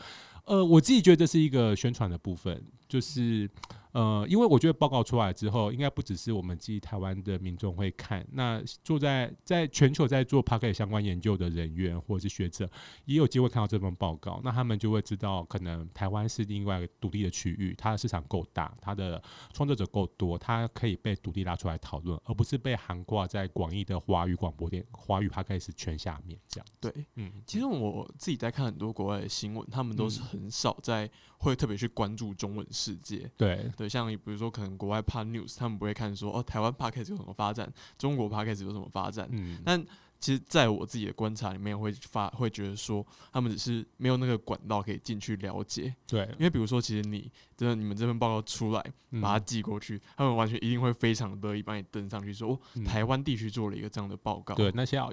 呃，我自己觉得这是一个宣传的部分，就是。呃，因为我觉得报告出来之后，应该不只是我们自己台湾的民众会看，那坐在在全球在做 p a r k e t 相关研究的人员或者是学者，也有机会看到这份报告，那他们就会知道，可能台湾是另外一个独立的区域，它的市场够大，它的创作者够多，它可以被独立拉出来讨论，而不是被涵挂在广义的华语广播电、华语 p a r k e t 圈下面这样。对，嗯，其实我自己在看很多国外的新闻，他们都是很少在会特别去关注中文世界。对。对，像比如说，可能国外 Pod News，他们不会看说哦，台湾 Podcast 有什么发展，中国 Podcast 有什么发展。嗯，但其实在我自己的观察里面，会发会觉得说，他们只是没有那个管道可以进去了解。对，因为比如说，其实你真的你们这份报告出来，把它寄过去，他们完全一定会非常乐意帮你登上去，说哦，台湾地区做了一个这样的报告。对，那些要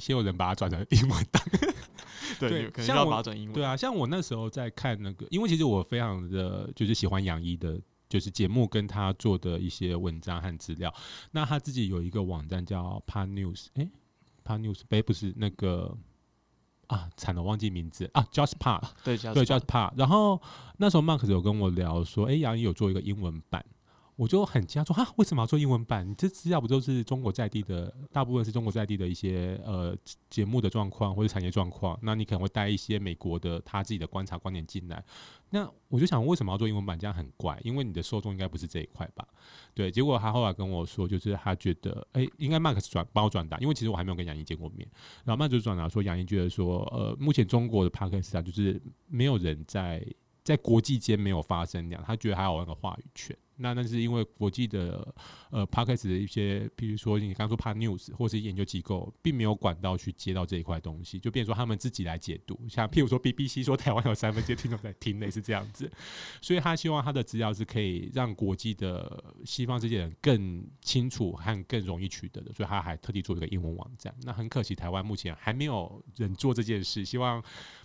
先有人把它转成英文档。对，可能要把它转英文。对啊，像我那时候在看那个，因为其实我非常的就是喜欢杨一的。就是节目跟他做的一些文章和资料，那他自己有一个网站叫 Pan News，哎，Pan News，哎，不是那个啊，惨了，忘记名字啊，Just Pan，对，对，Just Pan。然后那时候 Mark 有跟我聊说，哎，杨怡有做一个英文版。我就很惊讶说啊，为什么要做英文版？你这资料不都是中国在地的？大部分是中国在地的一些呃节目的状况或者产业状况。那你可能会带一些美国的他自己的观察观点进来。那我就想，为什么要做英文版？这样很怪，因为你的受众应该不是这一块吧？对。结果他后来跟我说，就是他觉得，哎，应该 Max 转帮我转达，因为其实我还没有跟杨毅见过面。然后 Max 就转达说，杨毅觉得说，呃，目前中国的 p a r k e s 啊，就是没有人在在国际间没有发声量，他觉得还有那个话语权。那那是因为国际的呃 p a c k a g e 的一些，比如说你刚说 p a r News 或是研究机构，并没有管道去接到这一块东西，就变成说他们自己来解读。像譬如说 BBC 说台湾有三分之一听众在听，类似这样子，所以他希望他的资料是可以让国际的西方这些人更清楚和更容易取得的，所以他还特地做一个英文网站。那很可惜，台湾目前还没有人做这件事，希望。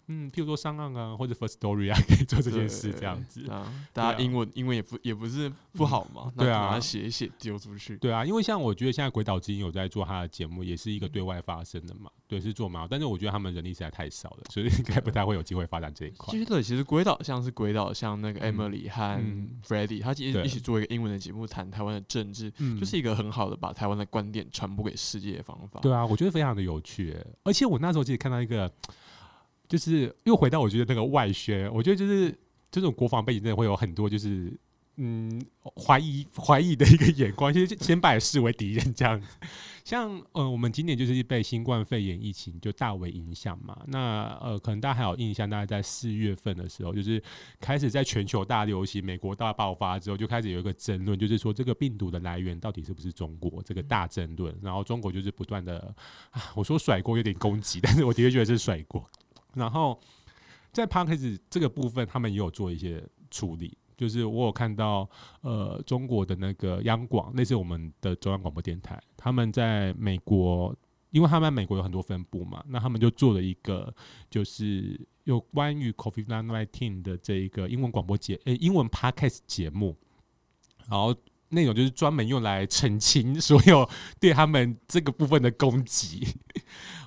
嗯，譬如说上岸啊，或者 First Story 啊，可以做这件事这样子啊。大家英文英文也不也不是不好嘛，对啊，把它写一写丢出去。对啊，因为像我觉得现在鬼岛之音有在做他的节目，也是一个对外发声的嘛。对，是做嘛，但是我觉得他们人力实在太少了，所以应该不太会有机会发展这一块。其实对，其实鬼岛像是鬼岛，像那个 Emily 和 Freddie，他其实一起做一个英文的节目，谈台湾的政治，就是一个很好的把台湾的观点传播给世界的方法。对啊，我觉得非常的有趣，而且我那时候其实看到一个。就是又回到我觉得那个外宣，我觉得就是这种国防背景真的会有很多就是嗯怀疑怀疑的一个眼光，其实先把视为敌人这样子。像呃我们今年就是被新冠肺炎疫情就大为影响嘛，那呃可能大家还有印象，大概在四月份的时候，就是开始在全球大流行，美国大爆发之后，就开始有一个争论，就是说这个病毒的来源到底是不是中国这个大争论，然后中国就是不断的啊，我说甩锅有点攻击，但是我的确觉得是甩锅。然后在 p a r k a s 这个部分，他们也有做一些处理。就是我有看到，呃，中国的那个央广，那是我们的中央广播电台，他们在美国，因为他们在美国有很多分部嘛，那他们就做了一个，就是有关于 COVID nineteen 的这一个英文广播节，呃，英文 podcast 节目，然后内容就是专门用来澄清所有对他们这个部分的攻击。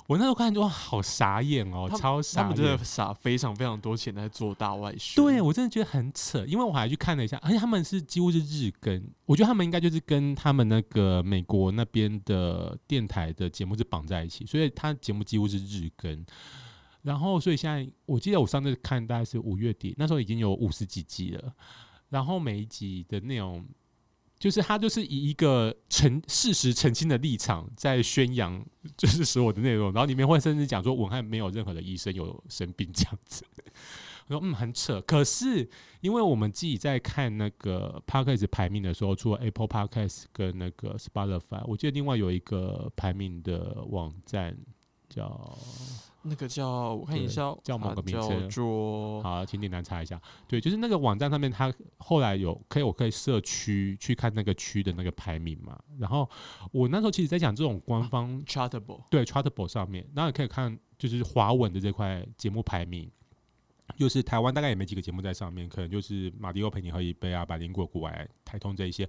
我那时候看就哇，好傻眼哦，超傻，他们真的傻，非常非常多钱在做大外宣。对我真的觉得很扯，因为我还去看了一下，而且他们是几乎是日更，我觉得他们应该就是跟他们那个美国那边的电台的节目是绑在一起，所以他节目几乎是日更。然后，所以现在我记得我上次看大概是五月底，那时候已经有五十几集了，然后每一集的内容。就是他就是以一个澄事实澄清的立场在宣扬，就是所有的内容，然后里面会甚至讲说，文翰没有任何的医生有生病这样子。我说嗯，很扯。可是因为我们自己在看那个 Podcast 排名的时候，除了 Apple Podcast 跟那个 Spotify，我记得另外有一个排名的网站叫那个叫我看一对下，叫某个名它称叫做好，请你难查一下。对，就是那个网站上面，它后来有可以，我可以社区去看那个区的那个排名嘛。然后我那时候其实在讲这种官方 Chartable，对 Chartable 上面，然后你可以看就是华文的这块节目排名，就是台湾大概也没几个节目在上面，可能就是马迪欧陪你喝一杯啊、百灵果、古玩、台通这一些。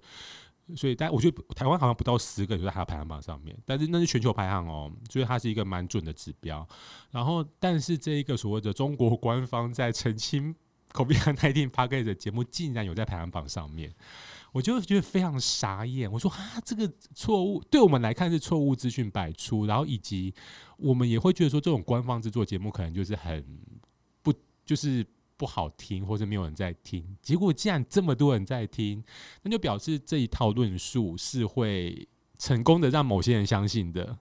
所以，但我觉得台湾好像不到十个就在它的排行榜上面，但是那是全球排行哦，所以它是一个蛮准的指标。然后，但是这一个所谓的中国官方在澄清 COVID-19 p a c k a g e 的节目，竟然有在排行榜上面，我就觉得非常傻眼。我说啊，这个错误对我们来看是错误资讯百出，然后以及我们也会觉得说，这种官方制作节目可能就是很不就是不好听，或者没有人在听。结果既然这么多人在听，那就表示这一套论述是会成功的让某些人相信的。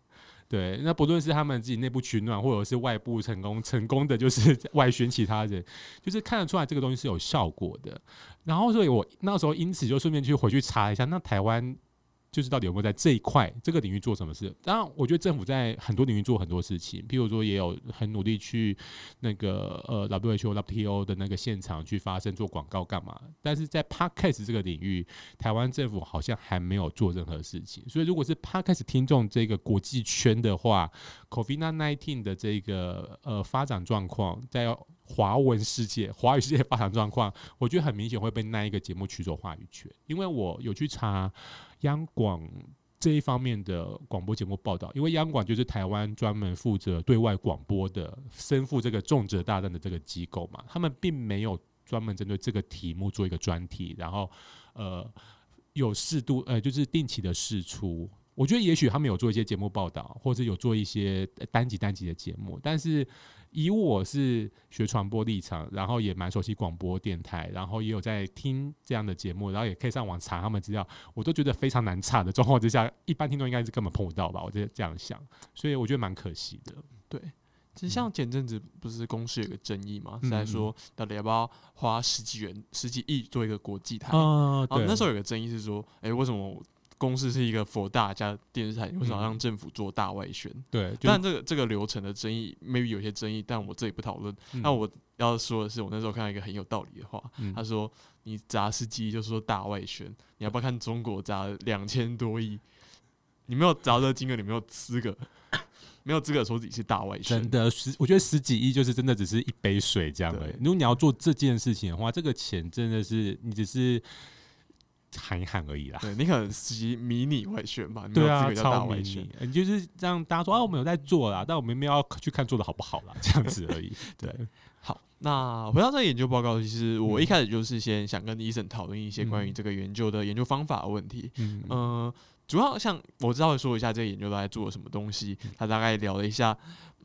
对，那不论是他们自己内部取暖，或者是外部成功成功的，就是外宣其他人，就是看得出来这个东西是有效果的。然后，所以我那时候因此就顺便去回去查一下，那台湾就是到底有没有在这一块这个领域做什么事？当然，我觉得政府在很多领域做很多事情，譬如说也有很努力去那个呃 WHO、WTO 的那个现场去发声做广告干嘛？但是在 Podcast 这个领域，台湾政府好像还没有做任何事情。所以，如果是 Podcast 听众这个国际圈的话，COVID-19 的这个呃发展状况，在华文世界、华语世界发展状况，我觉得很明显会被那一个节目取走话语权，因为我有去查央广这一方面的广播节目报道，因为央广就是台湾专门负责对外广播的，身负这个重责大任的这个机构嘛，他们并没有专门针对这个题目做一个专题，然后呃有适度呃就是定期的试出。我觉得也许他们有做一些节目报道，或者有做一些单集单集的节目，但是以我是学传播立场，然后也蛮熟悉广播电台，然后也有在听这样的节目，然后也可以上网查他们资料，我都觉得非常难查的状况之下，一般听众应该是根本碰不到吧？我就这样想，所以我觉得蛮可惜的。对。其实像前阵子不是公司有个争议嘛，嗯是在说到底要不要花十几元、十几亿做一个国际台？啊，然后那时候有个争议是说，哎、为什么公司是一个佛大家电视台，为什么要让政府做大外宣？对，但这个这个流程的争议，maybe 有些争议，但我这里不讨论。嗯那我要说的是，我那时候看到一个很有道理的话，嗯他说：“你砸司机就是说大外宣，你要不要看中国砸两千多亿？你没有砸这个金额，你没有资格，没有资格说自己是大外宣。真的十，我觉得十几亿就是真的只是一杯水这样而已。如果你要做这件事情的话，这个钱真的是你只是喊一喊而已啦。对你可能司机迷你外宣吧，对啊，超迷外宣你。，你就是这样大家说啊，我们有在做啦，但我们没有要去看做的好不好啦，这样子而已。对，好，那回到这个研究报告，其实我嗯一开始就是先想跟医生讨论一些关于嗯这个研究的研究方法的问题。嗯呃，主要像我知道说一下这个研究大概做了什么东西，他大概聊了一下，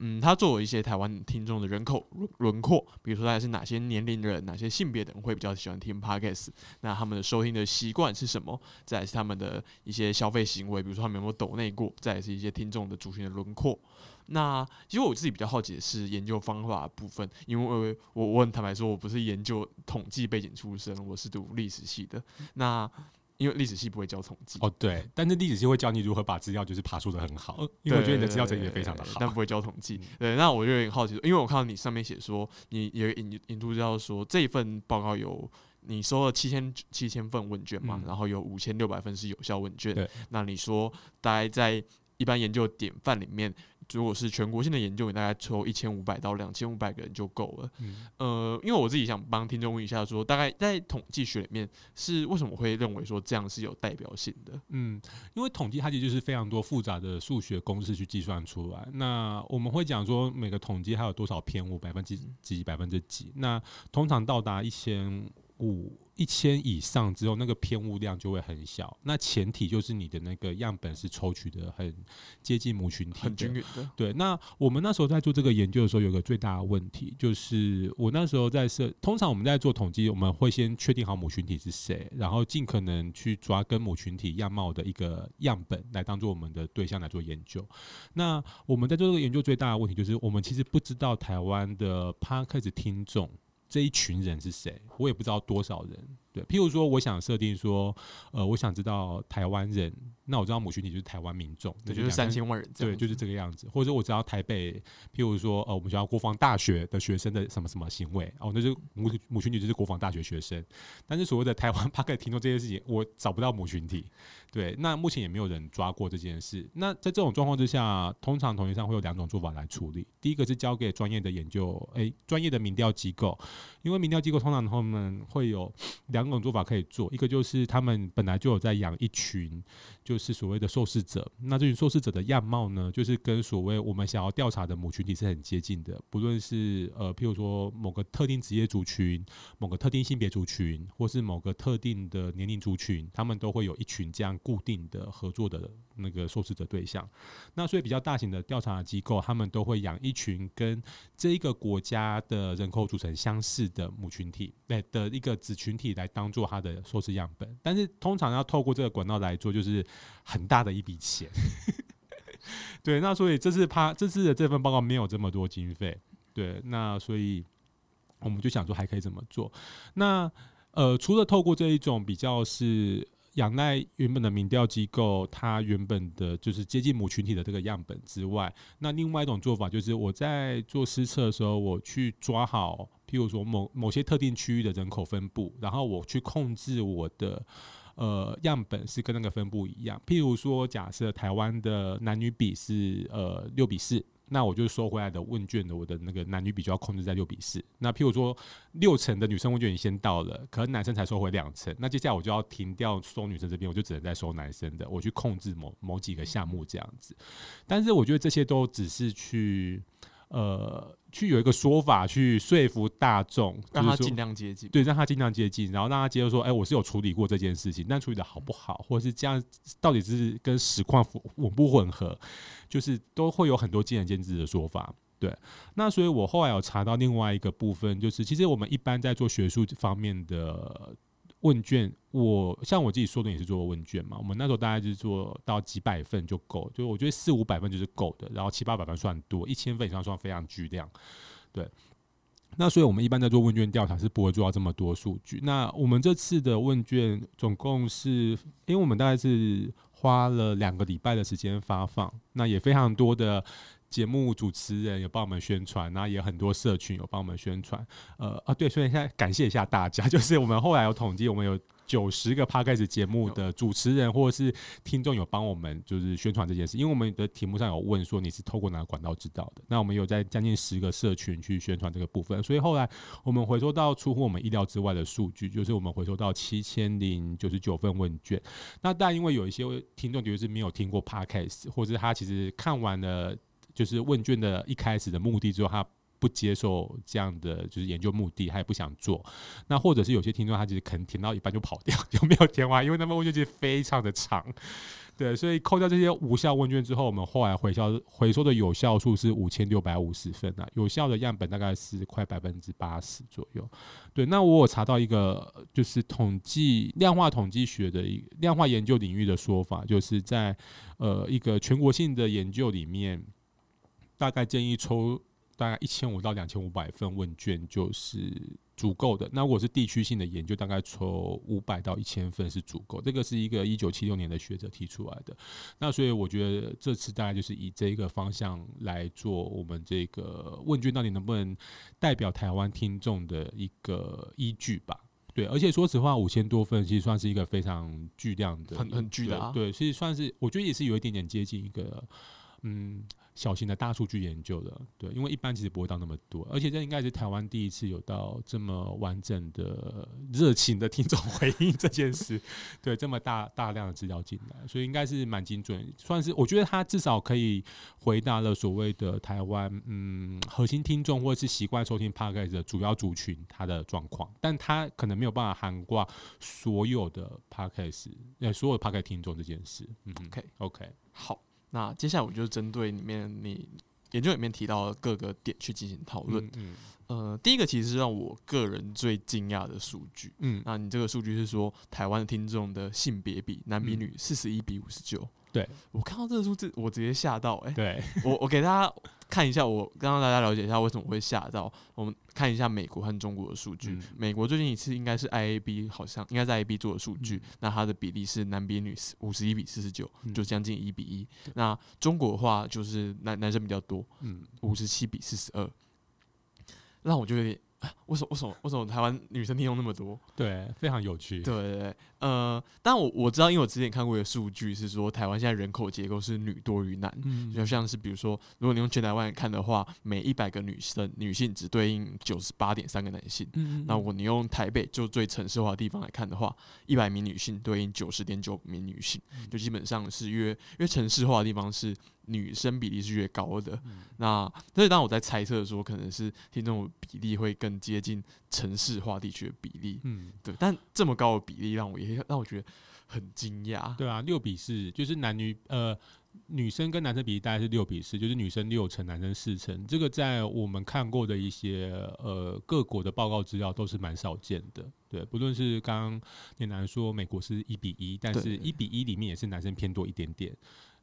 嗯，他作为一些台湾听众的人口轮廓，比如说大概是哪些年龄的人、哪些性别的人会比较喜欢听 podcast，那他们的收听的习惯是什么？再是他们的一些消费行为，比如说他们有没有抖内过，再是一些听众的族群的轮廓。那其实我自己比较好奇的是研究方法部分，因为我我很坦白说，我不是研究统计背景出身，我是读历史系的。那因为历史系不会教统计，哦对，但是历史系会教你如何把资料就是爬出的很好，因为我觉得你的资料整理的非常的好。对但不会教统计。对，那我就有点好奇，因为我看到你上面写说，你有引引出叫说这一份报告有你收了七千七千份问卷嘛，嗯然后有五千六百份是有效问卷对。那你说大概在一般研究典范里面，如果是全国性的研究，你大概抽一千五百到两千五百个人就够了。嗯呃，因为我自己想帮听众问一下说大概在统计学里面是为什么会认为说这样是有代表性的？嗯，因为统计它其实就是非常多复杂的数学公式去计算出来。那我们会讲说每个统计它有多少偏误，百分之几、百分之几。那通常到达一千五、一千以上之后，那个偏误量就会很小。那前提就是你的那个样本是抽取的很接近母群体，很均匀的。对，那我们那时候在做这个研究的时候，有个最大的问题，就是我那时候在设，通常我们在做统计，我们会先确定好母群体是谁，然后尽可能去抓跟母群体样貌的一个样本来当做我们的对象来做研究。那我们在做这个研究最大的问题就是，我们其实不知道台湾的 p a r k s 听众。这一群人是谁，我也不知道多少人。对，譬如说，我想设定说，呃，我想知道台湾人，那我知道母群体就是台湾民众，对，就是三千万人，对，就是这个样子。或者说我知道台北，譬如说，呃，我们学校国防大学的学生的什么什么行为，哦，那就母母群体就是国防大学学生。但是所谓的台湾 p a 听众这件事情，我找不到母群体。对，那目前也没有人抓过这件事。那在这种状况之下，通常统计上会有两种做法来处理。第一个是交给专业的研究，诶，专业的民调机构，因为民调机构通常他们会有两种做法可以做。一个就是他们本来就有在养一群，就就是所谓的受试者。那这群受试者的样貌呢，就是跟所谓我们想要调查的母群体是很接近的。不论是呃，譬如说某个特定职业族群、某个特定性别族群，或是某个特定的年龄族群，他们都会有一群这样。固定的合作的那个受试者对象，那所以比较大型的调查机构，他们都会养一群跟这一个国家的人口组成相似的母群体，对的一个子群体来当做他的受试样本。但是通常要透过这个管道来做，就是很大的一笔钱。对，那所以这次怕这次的这份报告没有这么多经费。对，那所以我们就想说还可以怎么做？那呃，除了透过这一种比较是。仰赖原本的民调机构，它原本的就是接近母群体的这个样本之外，那另外一种做法就是我在做施测的时候，我去抓好，譬如说某某些特定区域的人口分布，然后我去控制我的呃样本是跟那个分布一样。譬如说，假设台湾的男女比是呃六比四。那我就收回来的问卷的我的那个男女比就要控制在六比四。那譬如说六成的女生问卷已经先到了，可能男生才收回两成。那接下来我就要停掉收女生这边，我就只能再收男生的，我去控制某某几个项目这样子。但是我觉得这些都只是去。呃，去有一个说法去说服大众，让他尽量接近，对，让他尽量接近，然后让他接受说，哎，我是有处理过这件事情，但处理的好不好，或者是这样，到底是跟实况吻不吻合，就是都会有很多见仁见智的说法。对，那所以我后来有查到另外一个部分，就是其实我们一般在做学术方面的。问卷，我像我自己说的也是做问卷嘛。我们那时候大概就是做到几百份就够，就我觉得四五百份就是够的，然后七八百份算多，一千份以上算非常巨量。对，那所以我们一般在做问卷调查是不会做到这么多数据。那我们这次的问卷总共是，因为我们大概是花了两个礼拜的时间发放，那也非常多的。节目主持人有帮我们宣传，然后也很多社群有帮我们宣传。呃啊，对，所以现在感谢一下大家，就是我们后来有统计，我们有九十个 podcast 节目的主持人或者是听众有帮我们就是宣传这件事，因为我们的题目上有问说你是透过哪个管道知道的，那我们有在将近十个社群去宣传这个部分，所以后来我们回收到出乎我们意料之外的数据，就是我们回收到七千零九十九份问卷。那但因为有一些听众就是没有听过 podcast，或者他其实看完了。就是问卷的一开始的目的之后，他不接受这样的就是研究目的，他也不想做。那或者是有些听众他其实可能填到一半就跑掉，就没有填完，因为那份问卷其实非常的长。对，所以扣掉这些无效问卷之后，我们后来回销回收的有效数是五千六百五十份啊，有效的样本大概是快百分之八十左右。对，那我有查到一个就是统计量化统计学的一量化研究领域的说法，就是在呃一个全国性的研究里面。大概建议抽大概一千五到两千五百份问卷就是足够的。那如果是地区性的研究，大概抽五百到一千份是足够。这个是一个一九七六年的学者提出来的。那所以我觉得这次大概就是以这个方向来做我们这个问卷到底能不能代表台湾听众的一个依据吧。对，而且说实话，五千多份其实算是一个非常巨量的，很很巨的。对，其实算是我觉得也是有一点点接近一个嗯。小型的大数据研究的，对，因为一般其实不会到那么多，而且这应该是台湾第一次有到这么完整的热情的听众回应这件事，对，这么大大量的资料进来，所以应该是蛮精准，算是我觉得他至少可以回答了所谓的台湾嗯核心听众或者是习惯收听 podcast 的主要族群他的状况，但他可能没有办法涵盖所有的 podcast 呃所有的 podcast 听众这件事，嗯，OK。OK 好。那接下来我就针对里面你研究里面提到的各个点去进行讨论。嗯，呃，第一个其实是让我个人最惊讶的数据。嗯，那你这个数据是说台湾的听众的性别比男比女四十一比五十九。对，我看到这个数字，我直接吓到。哎，对我我给大家看一下，我刚刚大家了解一下为什么会吓到。我们看一下美国和中国的数据。美国最近一次应该是 IAB，好像应该在 IAB 做的数据，那它的比例是男比女五十一比四十九，就将近一比一。那中国的话就是男男生比较多，嗯，五十七比四十二。那我就有点。为什么为什么为什么台湾女生听众那么多？对，非常有趣。对对对，呃，但我我知道，因为我之前看过一个数据，是说台湾现在人口结构是女多于男，就像是比如说，如果你用全台湾看的话，每一百个女生女性只对应九十八点三个男性。嗯那我你用台北就最城市化的地方来看的话，一百名女性对应九十点九名女性，就基本上是越越城市化的地方是。女生比例是越高的，那所以当我在猜测说，可能是听众比例会更接近城市化地区的比例，嗯，对。但这么高的比例让我也让我觉得很惊讶。对啊，六比四就是男女呃。女生跟男生比例大概是六比四，就是女生六成，男生四成。这个在我们看过的一些呃各国的报告资料都是蛮少见的。对，不论是刚刚念南说美国是一比一，但是一比一里面也是男生偏多一点点。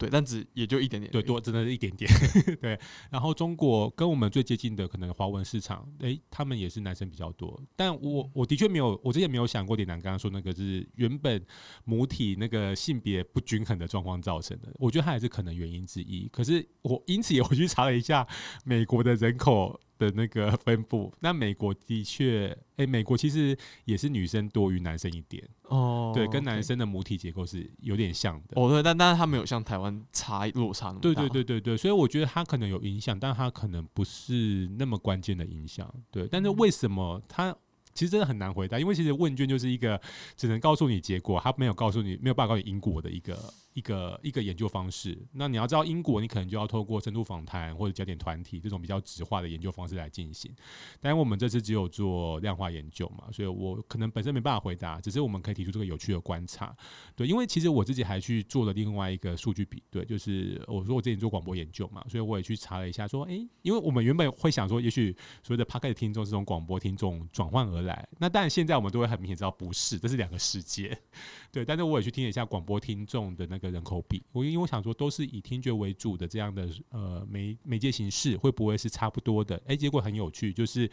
对，但只也就一点点，对，多真的是一点点。对，然后中国跟我们最接近的可能华文市场，诶，他们也是男生比较多。但我我的确没有，我之前没有想过，点南刚刚说那个是原本母体那个性别不均衡的状况造成的。我觉得它也是可能原因之一，可是我因此也回去查了一下美国的人口的那个分布。那美国的确，哎，美国其实也是女生多于男生一点哦。对，跟男生的母体结构是有点像的。哦，对，但但是他没有像台湾差落差那么大。对对对对对，所以我觉得他可能有影响，但他可能不是那么关键的影响。对，但是为什么他？其实真的很难回答，因为其实问卷就是一个只能告诉你结果，他没有告诉你，没有办法告诉你因果的一个。一个一个研究方式，那你要知道英国，你可能就要透过深度访谈或者焦点团体这种比较直化的研究方式来进行。但是我们这次只有做量化研究嘛，所以我可能本身没办法回答，只是我们可以提出这个有趣的观察。对，因为其实我自己还去做了另外一个数据比对，就是我说我之前做广播研究嘛，所以我也去查了一下，说，诶，因为我们原本会想说，也许所谓的 p a 的听众是从广播听众转换而来，那但然现在我们都会很明显知道不是，这是两个世界。对，但是我也去听了一下广播听众的那个人口比，我因为我想说都是以听觉为主的这样的呃媒媒介形式，会不会是差不多的？哎，结果很有趣，就是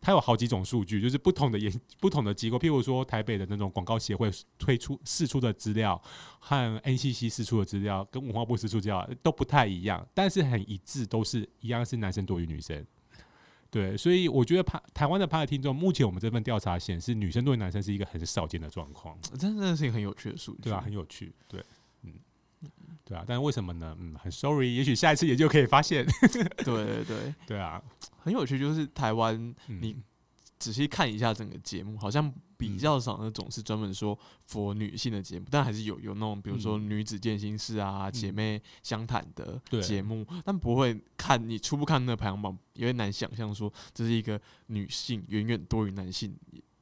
它有好几种数据，就是不同的研不同的机构，譬如说台北的那种广告协会推出释出的资料，和 NCC 释出的资料，跟文化部释出资料都不太一样，但是很一致，都是一样是男生多于女生。对，所以我觉得，台台湾的趴的听众，目前我们这份调查显示，女生对男生是一个很少见的状况，真的是一个很有趣的数据，对吧？很有趣，对，嗯，对啊，但是为什么呢？嗯，很 sorry，也许下一次也就可以发现，对对对，对啊，很有趣，就是台湾，你仔细看一下整个节目，好像。比较少那种是专门说 for 女性的节目，但还是有有那种，比如说女子健心室啊、姐妹相谈的节目，但不会看你初步看那个排行榜，有点难想象说这是一个女性远远多于男性，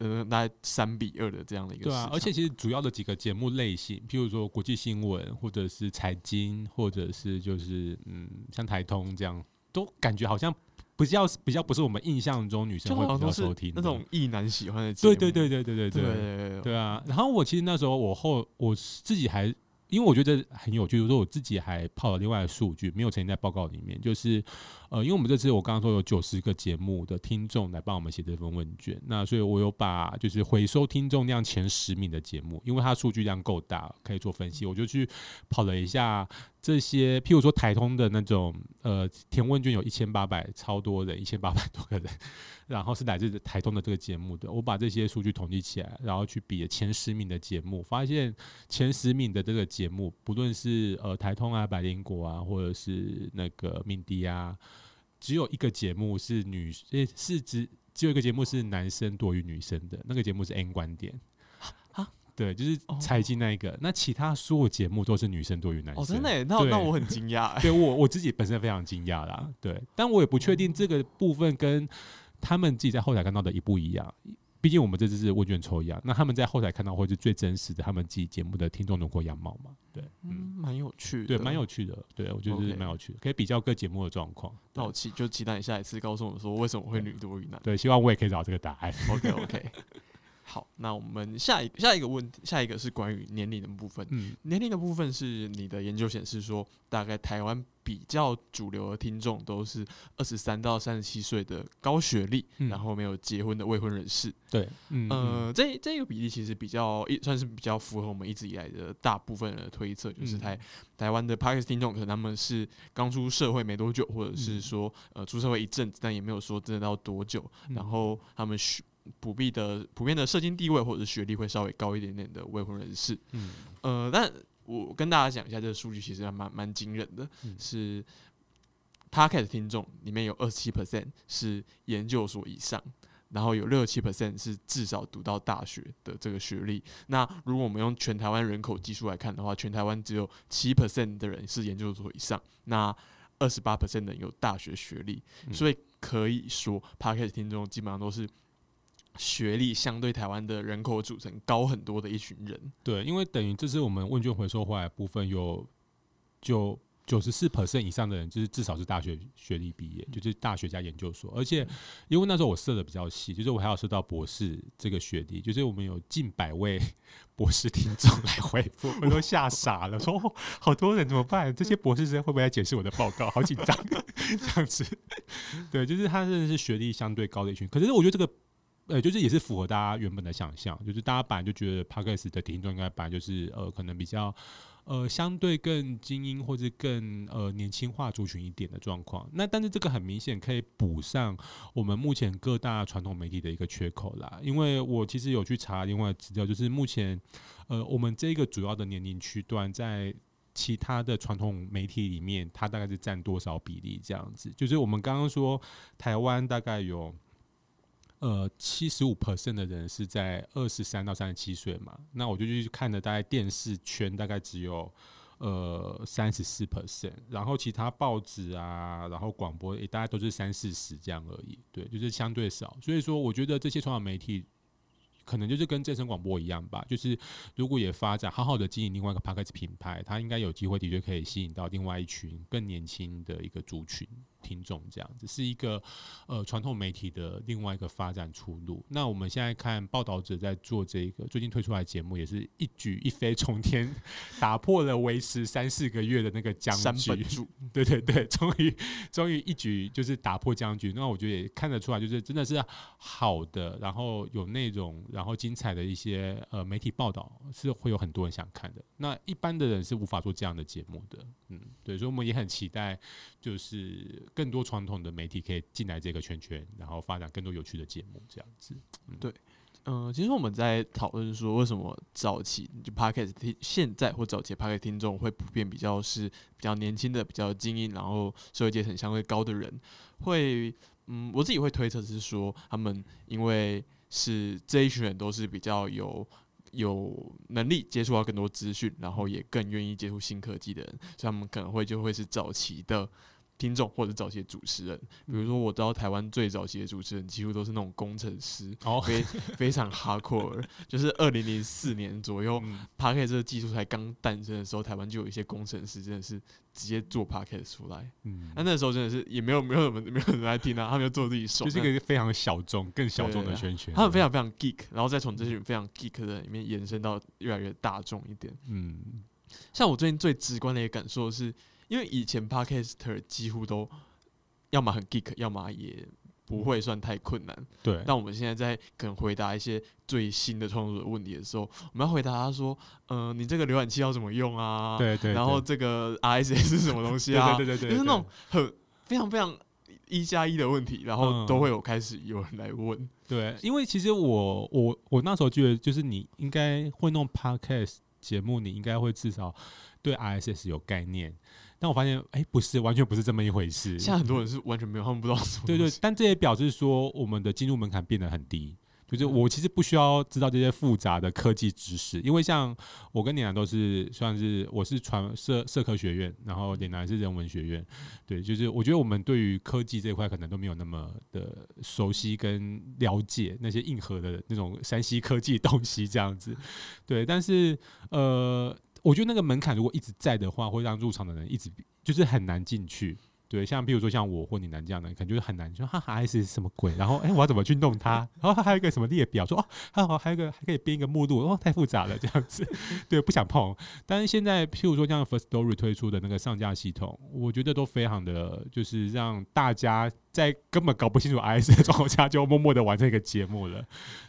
呃，大概三比二的这样的一个。对啊，而且其实主要的几个节目类型，譬如说国际新闻，或者是财经，或者是就是嗯，像台通这样，都感觉好像。比较比较不是我们印象中女生会比较收听那种异男喜欢的，对对对对对对对对啊！然后我其实那时候我后我自己还。因为我觉得很有趣，就是说我自己还泡了另外的数据，没有呈现在报告里面。就是，呃，因为我们这次我刚刚说有九十个节目的听众来帮我们写这份问卷，那所以我有把就是回收听众量前十名的节目，因为它数据量够大，可以做分析，我就去跑了一下这些，譬如说台通的那种，呃，填问卷有一千八百超多人，一千八百多个人。然后是来自台东的这个节目的，我把这些数据统计起来，然后去比前十名的节目，发现前十名的这个节目，不论是呃台通啊、百灵果啊，或者是那个敏迪啊，只有一个节目是女，诶是只只有一个节目是男生多于女生的，那个节目是 N 观点，对，就是财经那一个，那其他所有节目都是女生多于男生，哦，真的，那那我很惊讶，对我我自己本身非常惊讶啦，对，但我也不确定这个部分跟。他们自己在后台看到的一不一样，毕竟我们这次是问卷抽样，那他们在后台看到会是最真实的他们自己节目的听众轮廓样貌嘛？对，嗯，蛮有趣，对，蛮有趣的，对我觉得是蛮有趣的，可以比较各节目的状况。那我期就期待你下一次告诉我说为什么会女多于男。对，希望我也可以找到这个答案。OK OK，好，那我们下一下一个问题，下一个是关于年龄的部分。嗯，年龄的部分是你的研究显示说，大概台湾比较主流的听众都是二十三到三十七岁的高学历，嗯然后没有结婚的未婚人士。对，嗯呃，这这个比例其实比较一算是比较符合我们一直以来的大部分人的推测，就是嗯台、台湾的 p a r k e s 听众可能他们是刚出社会没多久，或者是嗯说呃出社会一阵子，但也没有说真的到多久，嗯然后他们学普遍的普遍的社经地位或者是学历会稍微高一点点的未婚人士。嗯呃，但我跟大家讲一下这个数据，其实还蛮蛮惊人的，嗯是 Podcast 听众里面有二十七 percent 是研究所以上，然后有六十七 percent 是至少读到大学的这个学历。那如果我们用全台湾人口基数来看的话，全台湾只有七 percent 的人是研究所以上，那二十八 percent 的人有大学学历，嗯所以可以说 Podcast 听众基本上都是。学历相对台湾的人口组成高很多的一群人，对，因为等于这是我们问卷回收回来部分有就九十四 percent 以上的人，就是至少是大学学历毕业，就是大学加研究所。而且因为那时候我设的比较细，就是我还要设到博士这个学历，就是我们有近百位 博士听众来回复，我都吓傻了，说、哦、好多人怎么办？这些博士生会不会来解释我的报告？好紧张，这样子。对，就是他真的是学历相对高的一群，可是我觉得这个。呃，就是也是符合大家原本的想象，就是大家本来就觉得 p a d k a s 的听众应该本来就是呃，可能比较呃相对更精英或者更呃年轻化族群一点的状况。那但是这个很明显可以补上我们目前各大传统媒体的一个缺口啦。因为我其实有去查另外资料，就是目前呃我们这个主要的年龄区段在。其他的传统媒体里面，它大概是占多少比例？这样子，就是我们刚刚说台湾大概有呃，七十五 percent 的人是在二十三到三十七岁嘛，那我就去看了，大概电视圈大概只有呃三十四 percent，然后其他报纸啊，然后广播也大概都是三四十这样而已，对，就是相对少。所以说，我觉得这些传统媒体可能就是跟正声广播一样吧，就是如果也发展好好的经营另外一个 p a c k a g e 品牌，它应该有机会的确可以吸引到另外一群更年轻的一个族群。听众这样子是一个呃传统媒体的另外一个发展出路。那我们现在看报道者在做这个最近推出来节目，也是一举一飞冲天，打破了维持三四个月的那个僵局。对对 对，终于终于一举就是打破僵局。那我觉得也看得出来，就是真的是好的，然后有内容，然后精彩的一些呃媒体报道是会有很多人想看的。那一般的人是无法做这样的节目的。嗯，对，所以我们也很期待，就是。更多传统的媒体可以进来这个圈圈，然后发展更多有趣的节目，这样子。嗯、对，嗯、其实我们在讨论说，为什么早期就 podcast 听现在或早期 podcast 听众会普遍比较是比较年轻的、比较精英，然后社会阶层相对高的人，会嗯，我自己会推测是说，他们因为是这一群人都是比较有。有能力接触到更多资讯，然后也更愿意接触新科技的人，所以他们可能会就会是早期的。听众或者早期的主持人，比如说我知道台湾最早期的主持人几乎都是那种工程师，哦，非非常 hardcore，就是二零零四年左右、嗯、，Podcast 这个技术才刚诞生的时候，台湾就有一些工程师真的是直接做 Podcast 出来，嗯，那那时候真的是也没有没有什么没有人来听啊，他们就做自己手，就是一个非常小众、更小众的圈圈，他们非常非常 geek，然后再从这群非常 geek 的里面延伸到越来越大众一点，嗯，像我最近最直观的一个感受是。因为以前 podcaster 几乎都要么很 geek，要么也不会算太困难。对。但我们现在在可能回答一些最新的创作者问题的时候，我们要回答他说：“嗯、呃，你这个浏览器要怎么用啊？对对。然后这个 RSS 是什么东西啊？对对对对。就是那种很非常非常一加一的问题，然后都会有开始有人来问。嗯、对，因为其实我我我那时候觉得，就是你应该会弄 podcast 节目，你应该会至少对 RSS 有概念。但我发现，哎、欸，不是，完全不是这么一回事。现在很多人是完全没有，他们不知道什么。对对，但这也表示说，我们的进入门槛变得很低。就是我其实不需要知道这些复杂的科技知识，因为像我跟脸男都是算是我是传社社科学院，然后脸男是人文学院。对，就是我觉得我们对于科技这块可能都没有那么的熟悉跟了解那些硬核的那种山西科技东西这样子。对，但是呃。我觉得那个门槛如果一直在的话，会让入场的人一直就是很难进去。对，像比如说像我或你男这样的，可能就是很难说哈哈 S 是什么鬼，然后哎、我要怎么去弄它？然 后还有一个什么列表，说哦，还好还有一个还可以编一个目录，哦，太复杂了这样子，对，不想碰。但是现在譬如说像 First Story 推出的那个上架系统，我觉得都非常的，就是让大家在根本搞不清楚 IS 的状况下，就默默的完成一个节目了。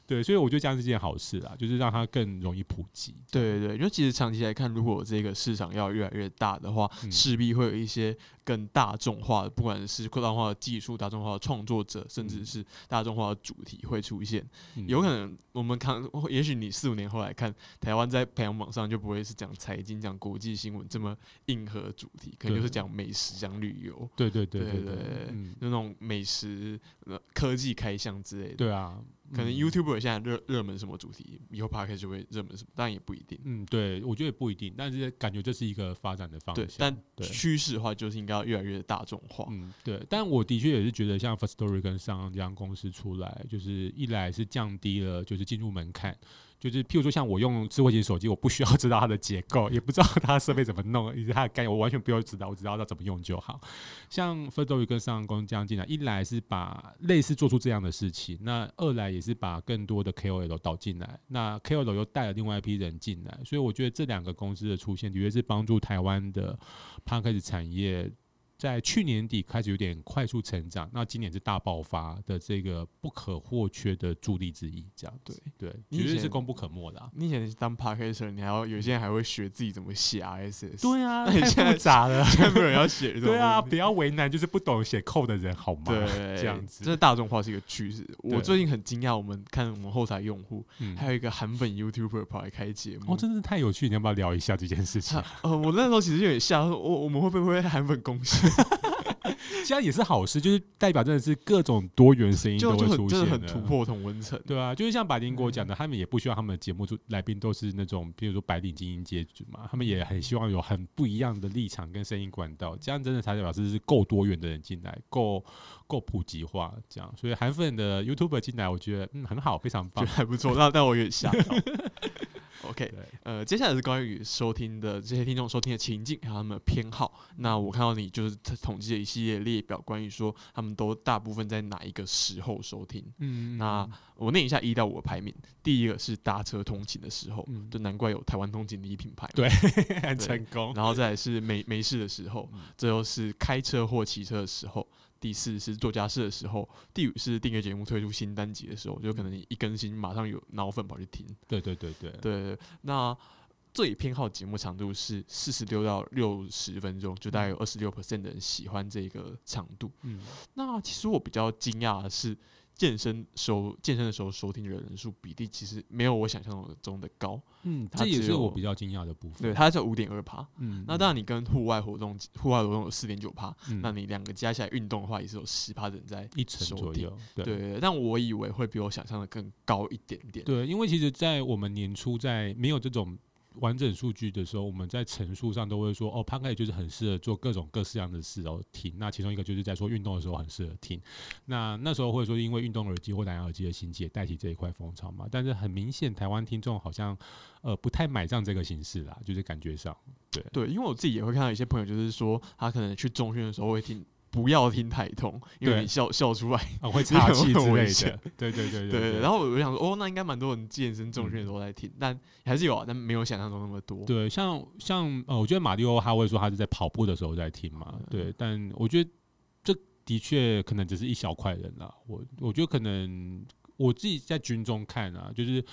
对，所以我觉得这样是件好事啦，就是让它更容易普及。对对对，因为其实长期来看，如果这个市场要越来越大的话，嗯势必会有一些更大众化的，不管是扩大化的技术、大众化的创作者，甚至是大众化的主题会出现。嗯有可能我们看，也许你四五年后来看，台湾在排行榜上就不会是讲财经、讲国际新闻这么硬核主题，可能就是讲美食、讲旅游，对对对对对那种美食、呃科技开箱之类的。对啊，可能嗯 YouTuber 现在热热门什么主题，以后 Podcast 就会热门什么，当然也不一定。嗯，对，我觉得也不一定，但是感觉这是一个发展的方向。对，但对趋势的话就是应该要越来越大众化。嗯，对，但我的确也是觉得，像 First Story 跟上岸这样公司出来，就是一来是降低了就是进入门槛，就是譬如说像我用智慧型手机，我不需要知道它的结构，也不知道它的设备怎么弄，以及它的概念，我完全不用知道，我只知道它怎么用就好。像 First Story 跟上公司这样进来，一来是把类似做出这样的事情，那二来也是把更多的 KOL 导进来，那 KOL 又带了另外一批人进来，所以我觉得这两个公司的出现，的确是帮助台湾的 p a r k a s 产业在去年底开始有点快速成长，那今年是大爆发的这个不可或缺的助力之一，这样对对，你以前绝对是功不可没的、啊。你以前当 Podcaster，你还要有些人还会学自己怎么写 RSS，对啊，太那你现在复杂了。现在没有人要写 对啊，不要为难就是不懂写扣的人好吗？对，这样子这大众化是一个趋势。我最近很惊讶，我们看我们后台用户，嗯还有一个韩粉 YouTuber 跑来开节目。哦，真的是太有趣，你要不要聊一下这件事情？呃，我那时候其实有点吓，我我们会不会韩粉攻势？这样也是好事，就是代表真的是各种多元声音就就都会出现的很突破同温层。对啊，就是像白灵果讲的，他们也不希望他们的节目主来宾都是那种，比如说白领精英阶级嘛，他们也很希望有很不一样的立场跟声音管道，这样真的才表示是够多元的人进来，够够普及化这样。所以韩粉的 YouTuber 进来，我觉得嗯很好，非常棒。还不错，那但我有点吓到。OK，呃，接下来是关于收听的这些听众收听的情境还有他们的偏好。那我看到你就是统计了一系列列表，关于说他们都大部分在哪一个时候收听。嗯那我念一下一到五的排名，第一个是搭车通勤的时候，嗯就难怪有台湾通勤第一品牌。对 很成功。然后再来是没没事的时候嗯，最后是开车或骑车的时候，第四是做家事的时候，第五是订阅节目推出新单集的时候，就可能你一更新马上有脑粉跑去听。对对对对，对，那最偏好节目长度是四十六到六十分钟，就大概有二十六 percent 的人喜欢这个长度。嗯那其实我比较惊讶的是，健身收健身的时候收听的人数比例其实没有我想象中的高，嗯，这也是我比较惊讶的部分。对，它在五点二趴。嗯，那当然，你跟户外活动，户外活动有四点九趴，嗯那你两个加起来运动的话，也是有十趴的人在一成收听。左右，对对，但我以为会比我想象的更高一点点。对，因为其实，在我们年初在没有这种完整数据的时候，我们在陈述上都会说，哦 p o d c a s 就是很适合做各种各式样的事哦听。那其中一个就是在说运动的时候很适合听。那那时候会说，因为运动耳机或蓝牙耳机的兴起，也带起这一块风潮嘛。但是很明显，台湾听众好像呃不太买账这个形式啦，就是感觉上，对对，因为我自己也会看到一些朋友，就是说他可能去中训的时候会听，不要听太痛，因为你笑笑出来。啊会 岔气之类的。对对对对对然后我就想说，哦，那应该蛮多人健身重训的时候在听，但还是有啊，但没有想象中那么多。对，像像呃，我觉得马里奥他会说他是在跑步的时候在听嘛，嗯对，但我觉得这的确可能只是一小块人啦。我我觉得可能我自己在军中看啊，就是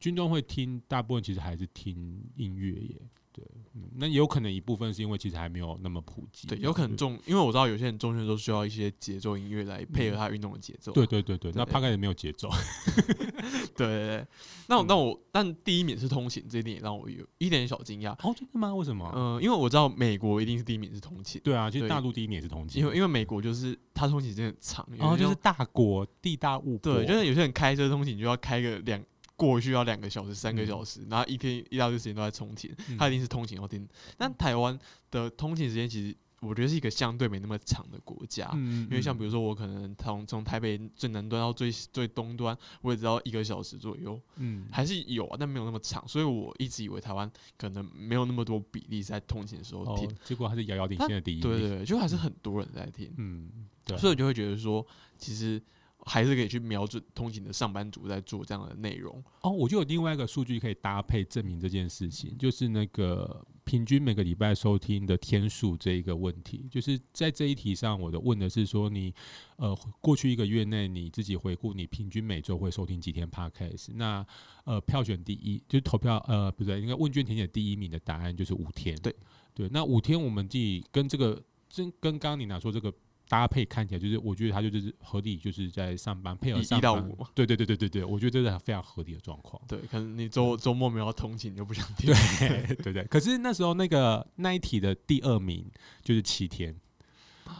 军中会听，大部分其实还是听音乐耶。对，嗯，那也有可能一部分是因为其实还没有那么普及，对，有可能重，因为我知道有些人重训都需要一些节奏音乐来配合他运动的节奏。对对对对，那对大概也没有节奏。对对对，那我那我但第一名是通勤，这一点也让我有一点小惊讶。哦，真的吗？为什么？嗯、因为我知道美国一定是第一名是通勤，对啊，其实大陆第一名也是通勤，因为因为美国就是它通勤真的很长，然后就是大国地大物博，对，就是有些人开车通勤就要开个两过去要两个小时、三个嗯小时，然后一天一大堆时间都在通勤，嗯他一定是通勤要听。但台湾的通勤时间其实我觉得是一个相对没那么长的国家。嗯因为像比如说，我可能从从台北最南端到最最东端，我也只要一个小时左右，嗯，还是有啊，但没有那么长。所以我一直以为台湾可能没有那么多比例在通勤的时候哦听，，结果还是遥遥领先的第一对对，就还是很多人在听，嗯，对，所以我就会觉得说，其实还是可以去瞄准通勤的上班族在做这样的内容。哦，我就有另外一个数据可以搭配证明这件事情，就是那个平均每个礼拜收听的天数这一个问题。就是在这一题上，我的问的是说你呃过去一个月内你自己回顾你平均每周会收听几天 podcast，那呃票选第一就是投票呃不对，应该问卷填写第一名的答案就是五天。对对，那五天我们自己跟这个这跟刚刚你拿说这个。搭配看起来就是，我觉得他就是合理，就是在上班配合一上班一到五嘛对对对对对对，我觉得这是非常合理的状况。对，可能你周周末没有通勤，你就不想听。对对对，可是那时候那个那一题的第二名就是七天，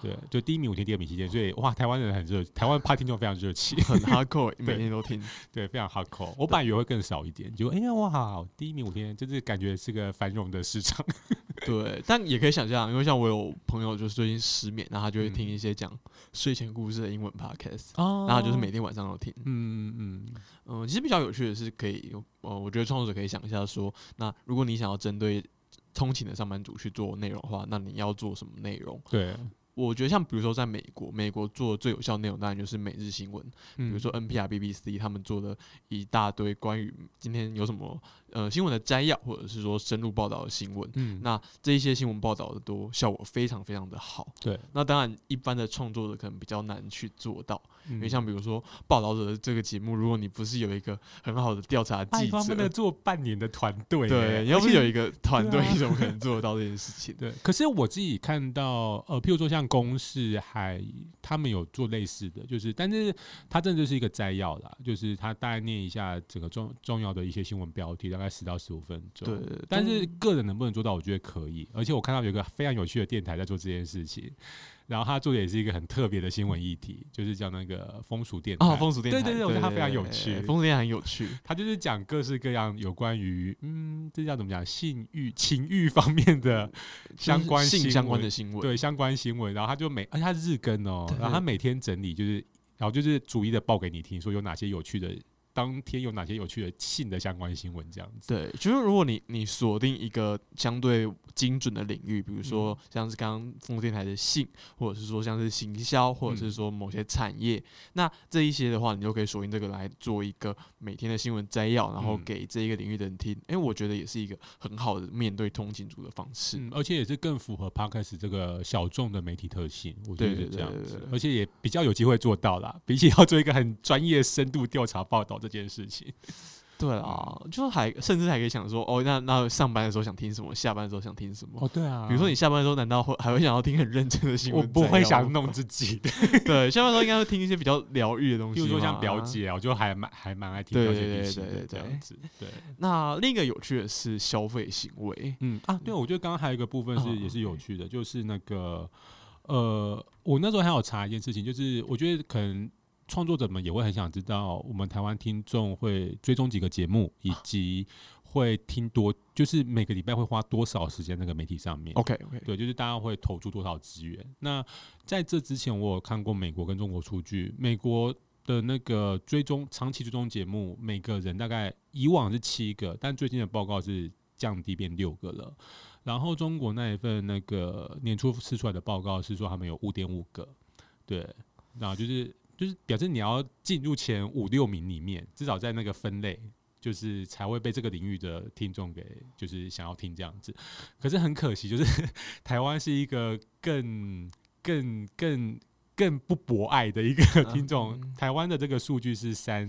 对，就第一名五天，第二名七天，所以哇，台湾人很热，台湾怕听众非常热情，很 hardcore，每天都听。对，非常 hardcore。我本来以为会更少一点，结果哎呀哇，第一名五天，就是感觉是个繁荣的市场。对，但也可以想象，因为像我有朋友就是最近失眠，然后他就会听嗯一些讲睡前故事的英文 podcast，、哦然后就是每天晚上都听。嗯嗯嗯，其实比较有趣的是，可以，呃，我觉得创作者可以想一下说，那如果你想要针对通勤的上班族去做内容的话，那你要做什么内容？对，我觉得像比如说在美国，美国做的最有效的内容当然就是每日新闻，比比如说 NPR、BBC 他们做的一大堆关于今天有什么呃新闻的摘要，或者是说深入报道的新闻。嗯，那这一些新闻报道的都效果非常非常的好。对，那当然，一般的创作者可能比较难去做到，因因为像比如说报道者的这个节目，如果你不是有一个很好的调查记他们者，做半年的团队，对，你要不是有一个团队 你怎么可能做得到这件事情？对，可是我自己看到，呃，譬如说像公视还他们有做类似的，就是，但是他真的就是一个摘要啦，就是他大概念一下整个重重要的一些新闻标题，大概十到十五分钟。对，但是个人能不能做到，我觉得可以。而且我看到有一个非常有趣的电台在做这件事情，然后他做的也是一个很特别的新闻议题，就是叫那个风俗电台。哦，风俗电台，对对对，我觉得它非常有趣。风俗电台很有趣，他就是讲各式各样有关于嗯，这叫怎么讲性欲、情欲方面的相关性相关的新闻，对相关新闻，然后他就每而且他是日更哦，然后他每天整理就是，然后就是逐一的报给你听，说有哪些有趣的，当天有哪些有趣的性的相关新闻这样子。对，就是如果你你锁定一个相对精准的领域，比如嗯说像是刚刚风电台的性，或者是说像是行销，或者是嗯说某些产业，那这一些的话，你就可以锁定这个来做一个每天的新闻摘要，然后嗯给这一个领域的人听。哎、我觉得也是一个很好的面对通勤族的方式。嗯，而且也是更符合 podcast 这个小众的媒体特性，我觉得是这样子而且也比较有机会做到啦，比起要做一个很专业、深度调查报道这件事情。对啊，就还甚至还可以想说，哦，那那上班的时候想听什么，下班的时候想听什么。哦，对啊。比如说你下班的时候，难道会还会想要听很认真的新闻？我不会想，弄自己。的，对，下班的时候应该会听一些比较疗愈的东西嘛，比如说像表姐啊，我就还蛮还蛮爱听表姐对对旅行的对对对。这样子，对，那另一个有趣的是消费行为，嗯啊，对，我觉得刚刚还有一个部分是嗯。也是有趣的，就是那个呃，我那时候还有查一件事情，就是我觉得可能创作者们也会很想知道，我们台湾听众会追踪几个节目，以及会听多，就是每个礼拜会花多少时间那个媒体上面。OK OK，对，就是大家会投注多少资源。那在这之前，我有看过美国跟中国数据，美国的那个追踪长期追踪节目，每个人大概以往是七个，但最近的报告是降低变六个了。然后中国那一份那个年初试出来的报告是说他们有五点五个，对，然后就是就是表示你要进入前五六名里面，至少在那个分类。就是才会被这个领域的听众给就是想要听这样子，可是很可惜，就是 台湾是一个更更更更不博爱的一个听众。嗯台湾的这个数据是三，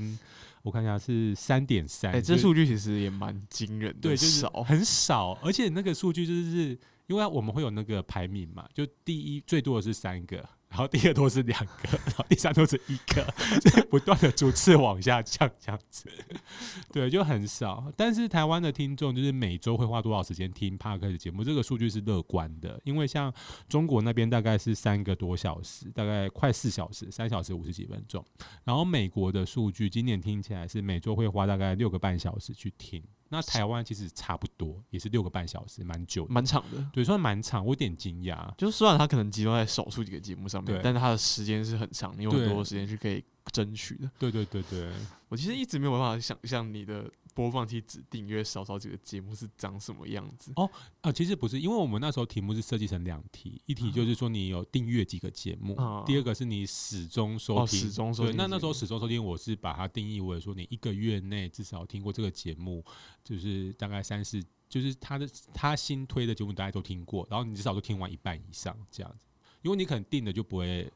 我看一下是三点三，哎，这数据其实也蛮惊人的，对就是，很少，而且那个数据就是因为我们会有那个排名嘛，就第一最多的是三个，然后第二多是两个，然后第三多是一个，所 以不断的逐次往下降这样子，对，就很少。但是台湾的听众就是每周会花多少时间听 p a r k 的节目，这个数据是乐观的，因为像中国那边大概是三个多小时，大概快四小时，三小时五十几分钟，然后美国的数据今年听起来是每周会花大概六个半小时去听。那台湾其实差不多，也是六个半小时，蛮久的，蛮长的。对，算蛮长，我有点惊讶。就是虽然它可能集中在少数几个节目上面，但是它的时间是很长，你有很多时间去可以争取的。对对对对，我其实一直没有办法想象你的播放器只订阅少少几个节目是长什么样子。哦啊，其实不是，因为我们那时候题目是设计成两题，一题就是说你有订阅几个节目，啊第二个是你始终收哦，听。始终收听，那那时候始终收听，我是把它定义为说，你一个月内至少听过这个节目，就是大概三四，就是他的他新推的节目大家都听过，然后你至少都听完一半以上这样子，因为你可能定的就不会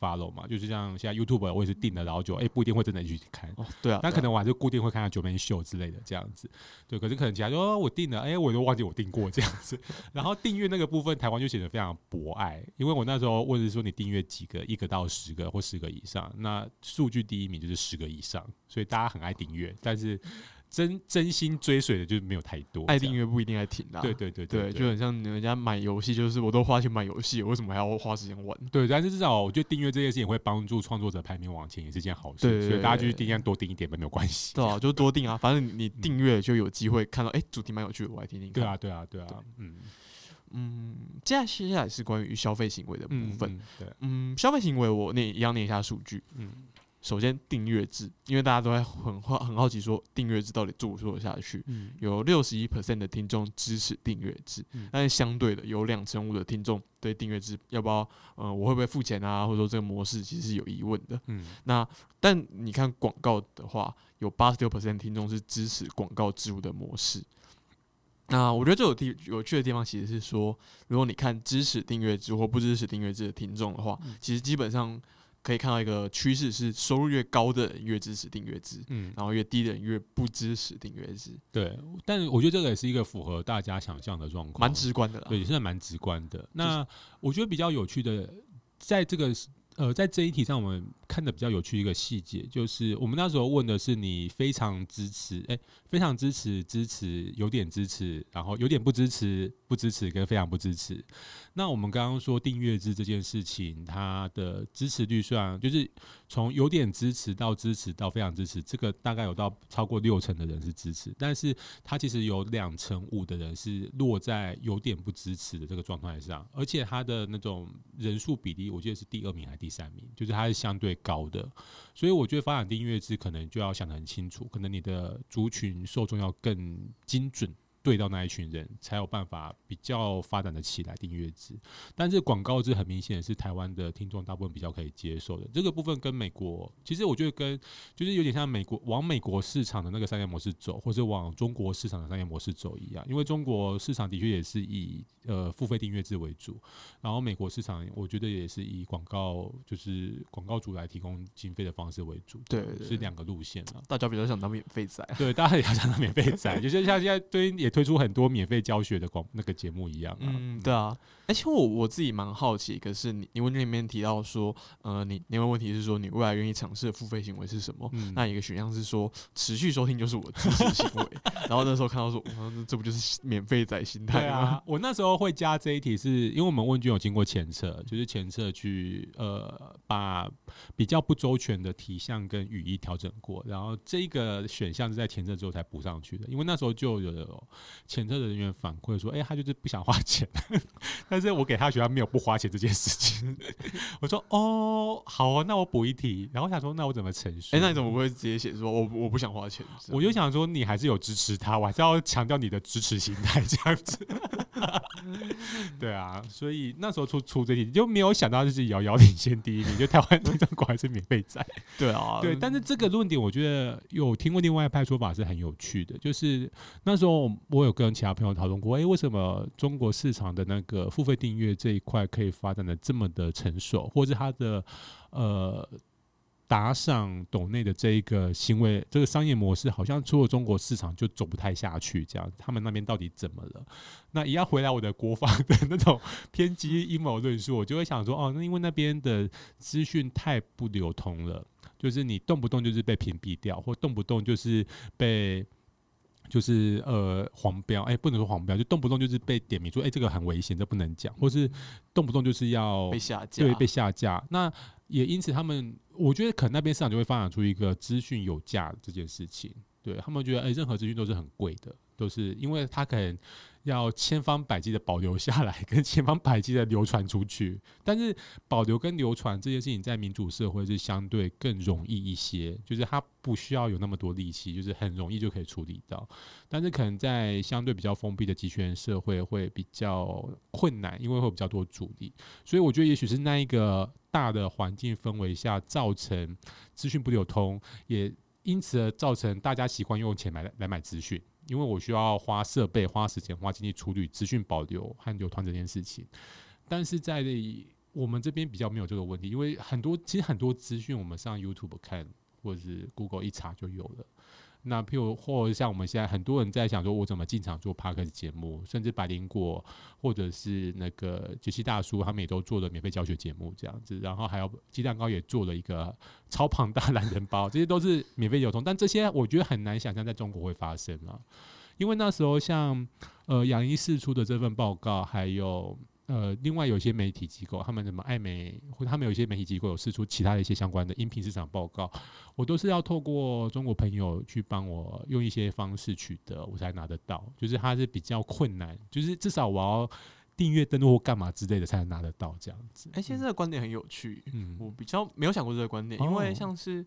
follow 嘛，就是像现在 YouTube 我也是定的，然后就哎、不一定会真的去看，哦，对啊，那可能我还是固定会看到九面秀之类的这样子，对。可是可能其他说、哦、我订了，哎、我都忘记我订过这样子。然后订阅那个部分，台湾就显得非常博爱，因为我那时候问是说你订阅几个，一个到十个或十个以上，那数据第一名就是十个以上，所以大家很爱订阅，但是真真心追随的就没有太多。爱，订阅不一定爱听啦。对对对对，对，就很像人家买游戏，就是我都花钱买游戏，为什么还要花时间玩？对，但是至少我觉得订阅这件事情会帮助创作者排名往前，也是件好事。对对所以大家继续对订阅多订一点吧，没有关系。对啊，就多订啊，反正你订阅就有机会看到，哎、主题蛮有趣的，我来听听看。对啊，，对啊，对啊，嗯，嗯，接下来接下来是关于消费行为的部嗯分。嗯对，嗯，消费行为我念一样念一下数据。嗯首先，订阅制，因为大家都在很好很好奇说订阅制到底做不做得下去。嗯有六十一 percent 的听众支持订阅制，嗯但是相对的有两成五的听众对订阅制要不要，呃，我会不会付钱啊，或者说这个模式其实是有疑问的。嗯那但你看广告的话，有八十六 percent 听众是支持广告植入的模式。那我觉得最有地有趣的地方，其实是说，如果你看支持订阅制或不支持订阅制的听众的话，其实基本上可以看到一个趋势是，收入越高的人越支持订阅制，嗯，然后越低的人越不支持订阅制，对，但我觉得这个也是一个符合大家想象的状况，蛮直观的啦。对，现在蛮直观的。那我觉得比较有趣的，在这个呃，在这一题上，我们看的比较有趣一个细节，就是我们那时候问的是你非常支持，哎、非常支持，支持，有点支持，然后有点不支持，不支持跟非常不支持。那我们刚刚说订阅制这件事情，它的支持率虽然就是从有点支持到支持到非常支持，这个大概有到超过六成的人是支持，但是它其实有两成五的人是落在有点不支持的这个状态上，而且它的那种人数比例，我记得是第二名还是第三名，就是它是相对高的。所以我觉得发展订阅制可能就要想得很清楚，可能你的族群受众要更精准。对到那一群人，才有办法比较发展的起来订阅制。但是广告制很明显是台湾的听众大部分比较可以接受的。这个部分跟美国，其实我觉得跟就是有点像美国往美国市场的那个商业模式走，或者往中国市场的商业模式走一样。因为中国市场的确也是以呃付费订阅制为主，然后美国市场我觉得也是以广告就是广告主来提供经费的方式为主，对对是两个路线啊。大家比较想当免费仔啊。对，大家也要想当免费仔，就是像现在对也推出很多免费教学的广那个节目一样啊。嗯，对啊。而且我我自己蛮好奇，可是你你问卷里面提到说，呃，你你问问题是说你未来愿意尝试的付费行为是什么？嗯那一个选项是说持续收听就是我的支持行为。然后那时候看到说，哇这这不就是免费仔心态吗？啊，我那时候会加这一题是，因为我们问卷有经过前测，就是前测去呃把比较不周全的题项跟语义调整过，然后这个选项是在前测之后才补上去的。因为那时候就有前测的人员反馈说，哎、他就是不想花钱，但是我给他学校没有不花钱这件事情。我说哦，好哦，那我补一题。然后我想说，那我怎么陈述？哎、那你怎么不会直接写说我我不想花钱？我就想说，你还是有支持他，我还是要强调你的支持心态这样子。对啊，所以那时候出出这题就没有想到就是遥遥领先第一名，就台湾那张果然是免费仔。对啊，对，但是这个论点我觉得有听过另外一派说法是很有趣的，就是那时候我有跟其他朋友讨论过，诶，为什么中国市场的那个付费订阅这一块可以发展的这么的成熟，或者它的呃。打赏抖内的这一个行为，这个商业模式好像出了中国市场就走不太下去，这样他们那边到底怎么了？那也要回来我的国防的那种偏激阴谋论述，我就会想说，哦，那因为那边的资讯太不流通了，就是你动不动就是被屏蔽掉，或动不动就是被。就是呃黄标，哎、不能说黄标，就动不动就是被点名说，哎、这个很危险，这不能讲，或是动不动就是要被下架，对，被下架。那也因此，他们我觉得可能那边市场就会发展出一个资讯有价这件事情。对他们觉得，哎、任何资讯都是很贵的，都是因为他可能要千方百计的保留下来，跟千方百计的流传出去。但是保留跟流传这件事情，在民主社会是相对更容易一些，就是它不需要有那么多力气，就是很容易就可以处理到。但是可能在相对比较封闭的集权社会会比较困难，因为会比较多阻力。所以我觉得，也许是那一个大的环境氛围下，造成资讯不流通，也因此而造成大家习惯用钱买来买资讯，因为我需要花设备、花时间、花精力处理资讯保留和流传这件事情。但是在我们这边比较没有这个问题，因为很多其实很多资讯我们上 YouTube 看或者是 Google 一查就有了。那譬如或像我们现在很多人在想说，我怎么进场做 p a r k 节目，甚至百灵果或者是那个杰西大叔，他们也都做了免费教学节目这样子，然后还有鸡蛋糕也做了一个超庞大懒人包，这些都是免费流通，但这些我觉得很难想象在中国会发生啊，因为那时候像呃杨一释出的这份报告，还有。呃，另外有一些媒体机构，他们什么爱美，或他们有一些媒体机构有试出其他的一些相关的音频市场报告，我都是要透过中国朋友去帮我用一些方式取得，我才拿得到。就是它是比较困难，就是至少我要订阅登录或干嘛之类的才能拿得到这样子。哎、其实这个观点很有趣，嗯我比较没有想过这个观点，因为哦像是，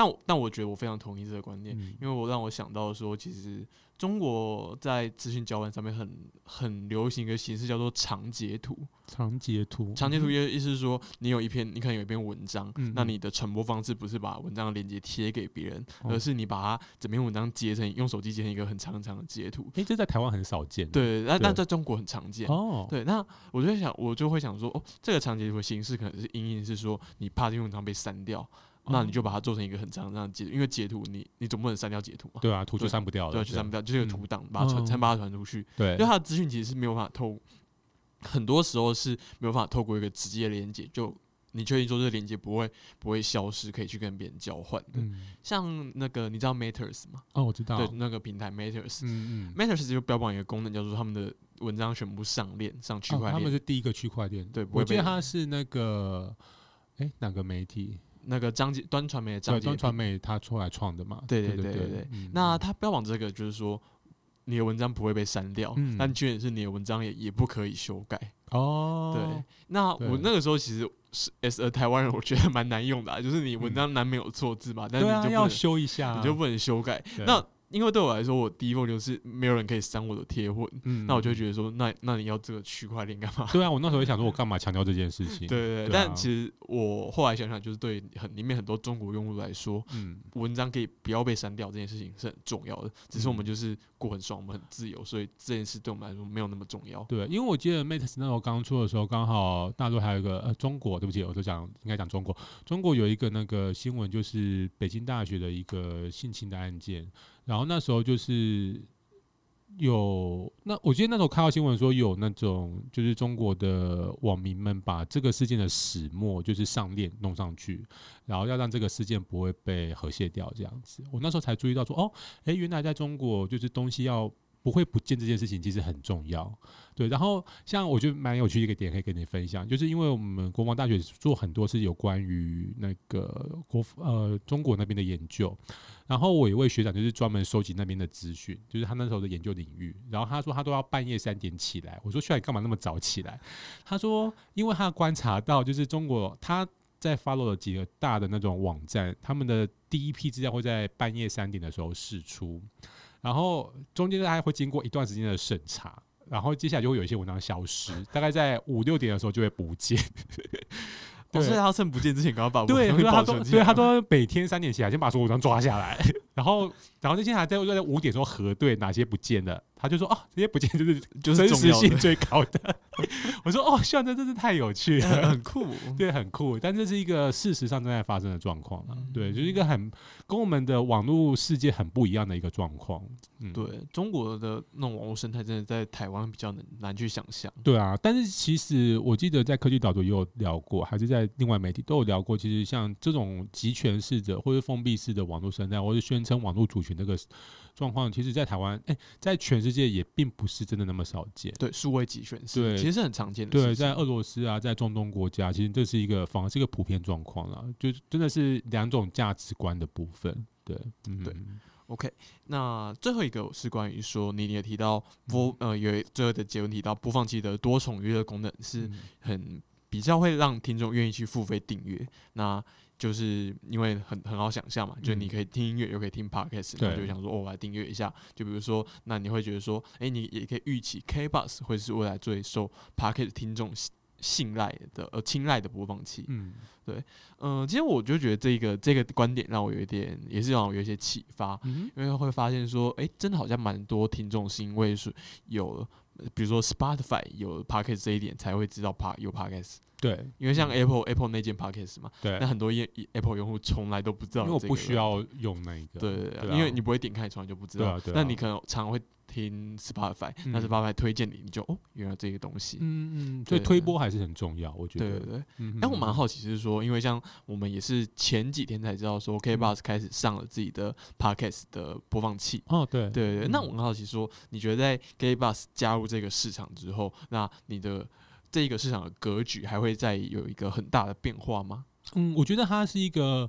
但我但我觉得我非常同意这个观念，嗯因为我让我想到说，其实中国在资讯交换上面很很流行一个形式叫做长截图。长截图，长截图意意思是说，你有一篇，你可能有一篇文章，那你的传播方式不是把文章的链接贴给别人，哦而是你把它整篇文章截成用手机截成一个很长很长的截图。哎、这在台湾很少见。，对，那但在中国很常见。哦，对，那我就会想，我就会想说，哦，这个长截图的形式可能是因应是说，你怕这篇文章被删掉，那你就把它做成一个很长很长的截图，因为截图你你总不能删掉截图嘛，对啊，图就删不掉了，对啊，就删不掉，就是一个嗯图档，把它传，哦才把它传出去。对因为它的资讯其实是没有办法透，很多时候是没有办法透过一个直接的连接，就你确定说这个连接不会不会消失，可以去跟别人交换的。嗯，像那个你知道 Matters 吗？哦，我知道，对，那个平台 Matters。嗯嗯，Matters 就标榜一个功能，叫做他们的文章全部上链上区哦他块链，们是第一个区块链，对我记得他是那个，哎、哪个媒体？那个张杰端传媒的张对，杰端传媒他出来创的嘛？对对对对对那他标榜这个就是说，你的文章不会被删掉，嗯。但缺点是你的文章也也不可以修改。哦，对，那我那个时候其实是 as a 台湾人，我觉得蛮难用的、啊，就是你文章难免有错字嘛，但是你就不能、修一下啊，你就不能修改。那因为对我来说，我第一步就是没有人可以删我的贴文，嗯那我就觉得说，那那你要这个区块链干嘛？对啊，我那时候也想说，我干嘛强调这件事情？对对对，但其实我后来想想，就是对很里面很多中国用户来说，嗯，文章可以不要被删掉这件事情是很重要的。只是我们就是过很爽，我们很自由，所以这件事对我们来说没有那么重要。对，因为我记得 Mate 那时候刚出的时候，刚好大陆还有一个呃中国，对不起，我就讲应该讲中国，中国有一个那个新闻，就是北京大学的一个性侵的案件，然后那时候就是有那我记得那时候看到新闻说有那种就是中国的网民们把这个事件的始末就是上链弄上去，然后要让这个事件不会被和谐掉这样子。我那时候才注意到说，哦，诶，原来在中国就是东西要不会不见这件事情其实很重要。对，然后像我觉得蛮有趣的一个点可以跟你分享，就是因为我们国防大学做很多是有关于那个国呃中国那边的研究，然后我一位学长就是专门收集那边的资讯，就是他那时候的研究领域。然后他说他都要半夜三点起来，我说学长你干嘛那么早起来？他说因为他观察到就是中国他。在 follow 了几个大的那种网站，他们的第一批资料会在半夜三点的时候释出，然后中间大概会经过一段时间的审查，然后接下来就会有一些文章消失，大概在五六点的时候就会不见。哦，对。所以他趁不见之前，赶快把对，文章所以他都对他都每天三点起来，先把所有文章抓下来，然后然后那些还在在五点钟核对哪些不见了，他就说哦，这些不见就是就是真实性最高的。我说哦，校长真是太有趣很了。很酷。对，很酷，但这是一个事实上正在发生的状况啊。嗯对，就是一个很跟我们的网络世界很不一样的一个状况。嗯，对中国的那种网络生态，真的在台湾比较难难去想象。对啊，但是其实我记得在科技导读也有聊过，还是在另外媒体都有聊过。其实像这种集权式的或者封闭式的网络生态，或者宣称网络主权这个状况，其实在台湾，哎、在全世界也并不是真的那么少见。对，数位集权是对其实是很常见的对，在俄罗斯啊，在中东国家，其实这是一个反而是一个普遍状况啦，就真的是两种价值观的部分。对，嗯，对 OK，那最后一个是关于说，你也提到播呃有最后的结论提到播放器的多重娱乐功能是嗯很比较会让听众愿意去付费订阅，那就是因为很很好想象嘛，就是你可以听音乐又可以听 podcast，对那就想说哦，我来订阅一下。就比如说，那你会觉得说，诶，你也可以预期 K Bus 会是未来最受 podcast 听众信信赖的呃青睐的播放器。嗯对嗯、其实我就觉得这个这个观点让我有一点，也是让我有一些启发。嗯因为会发现说，诶，真的好像蛮多听众是因为是有了，呃比如说 Spotify 有 Podcast 这一点，才会知道 Pa 有 Podcast。对。因为像 Apple Apple 那件 Podcast 嘛，对。那，很多用 Apple 用户从来都不知道因为我不需要用那个，对对对，对啊。因为你不会点开，你从来就不知道。那你可能常会听 Spotify，、那嗯 Spotify 推荐你，你就哦，原来这个东西。嗯嗯，所以推播还是很重要，我觉得。对对对，嗯哎、我蛮好奇，是说，因为像我们也是前几天才知道说，K 嗯 Bus 开始上了自己的 Podcast 的播放器，哦，对对对对，那嗯我很好奇说，你觉得在 Gay Bus 加入这个市场之后，那你的这一个市场的格局还会再有一个很大的变化吗？嗯，我觉得它是一个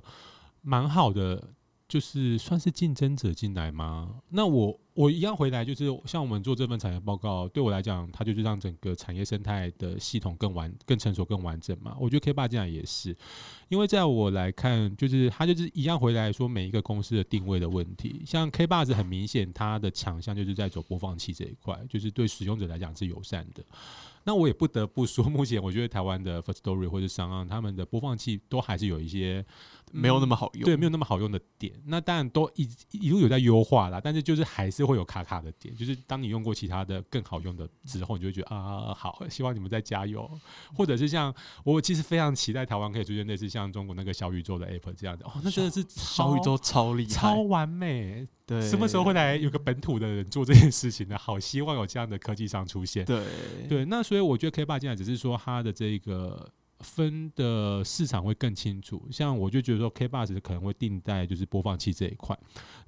蛮好的，就是算是竞争者进来吗？那我我一样回来，就是像我们做这份产业报告，对我来讲，它就是让整个产业生态的系统更完、更成熟、更完整嘛。我觉得 K 八进来也是，因为在我来看，就是它就是一样回来说每一个公司的定位的问题。像 K 八是很明显，它的强项就是在走播放器这一块，就是对使用者来讲是友善的。那我也不得不说，目前我觉得台湾的 First Story 或者商岸他们的播放器都还是有一些没有那么好用，对，没有那么好用的点。那当然都一一路有在优化啦，但是就是还是会有卡卡的点。就是当你用过其他的更好用的之后，你就会觉得啊，好，希望你们再加油。或者是像我其实非常期待台湾可以出现类似像中国那个小宇宙的 app 这样的，哦，那真的是小宇宙超厉害，超完美。对，什么时候会来有个本土的人做这件事情呢？好希望有这样的科技上出现。对对，那所以我觉得 K 八进来只是说它的这个分的市场会更清楚。像我就觉得说 K 八只可能会定在就是播放器这一块，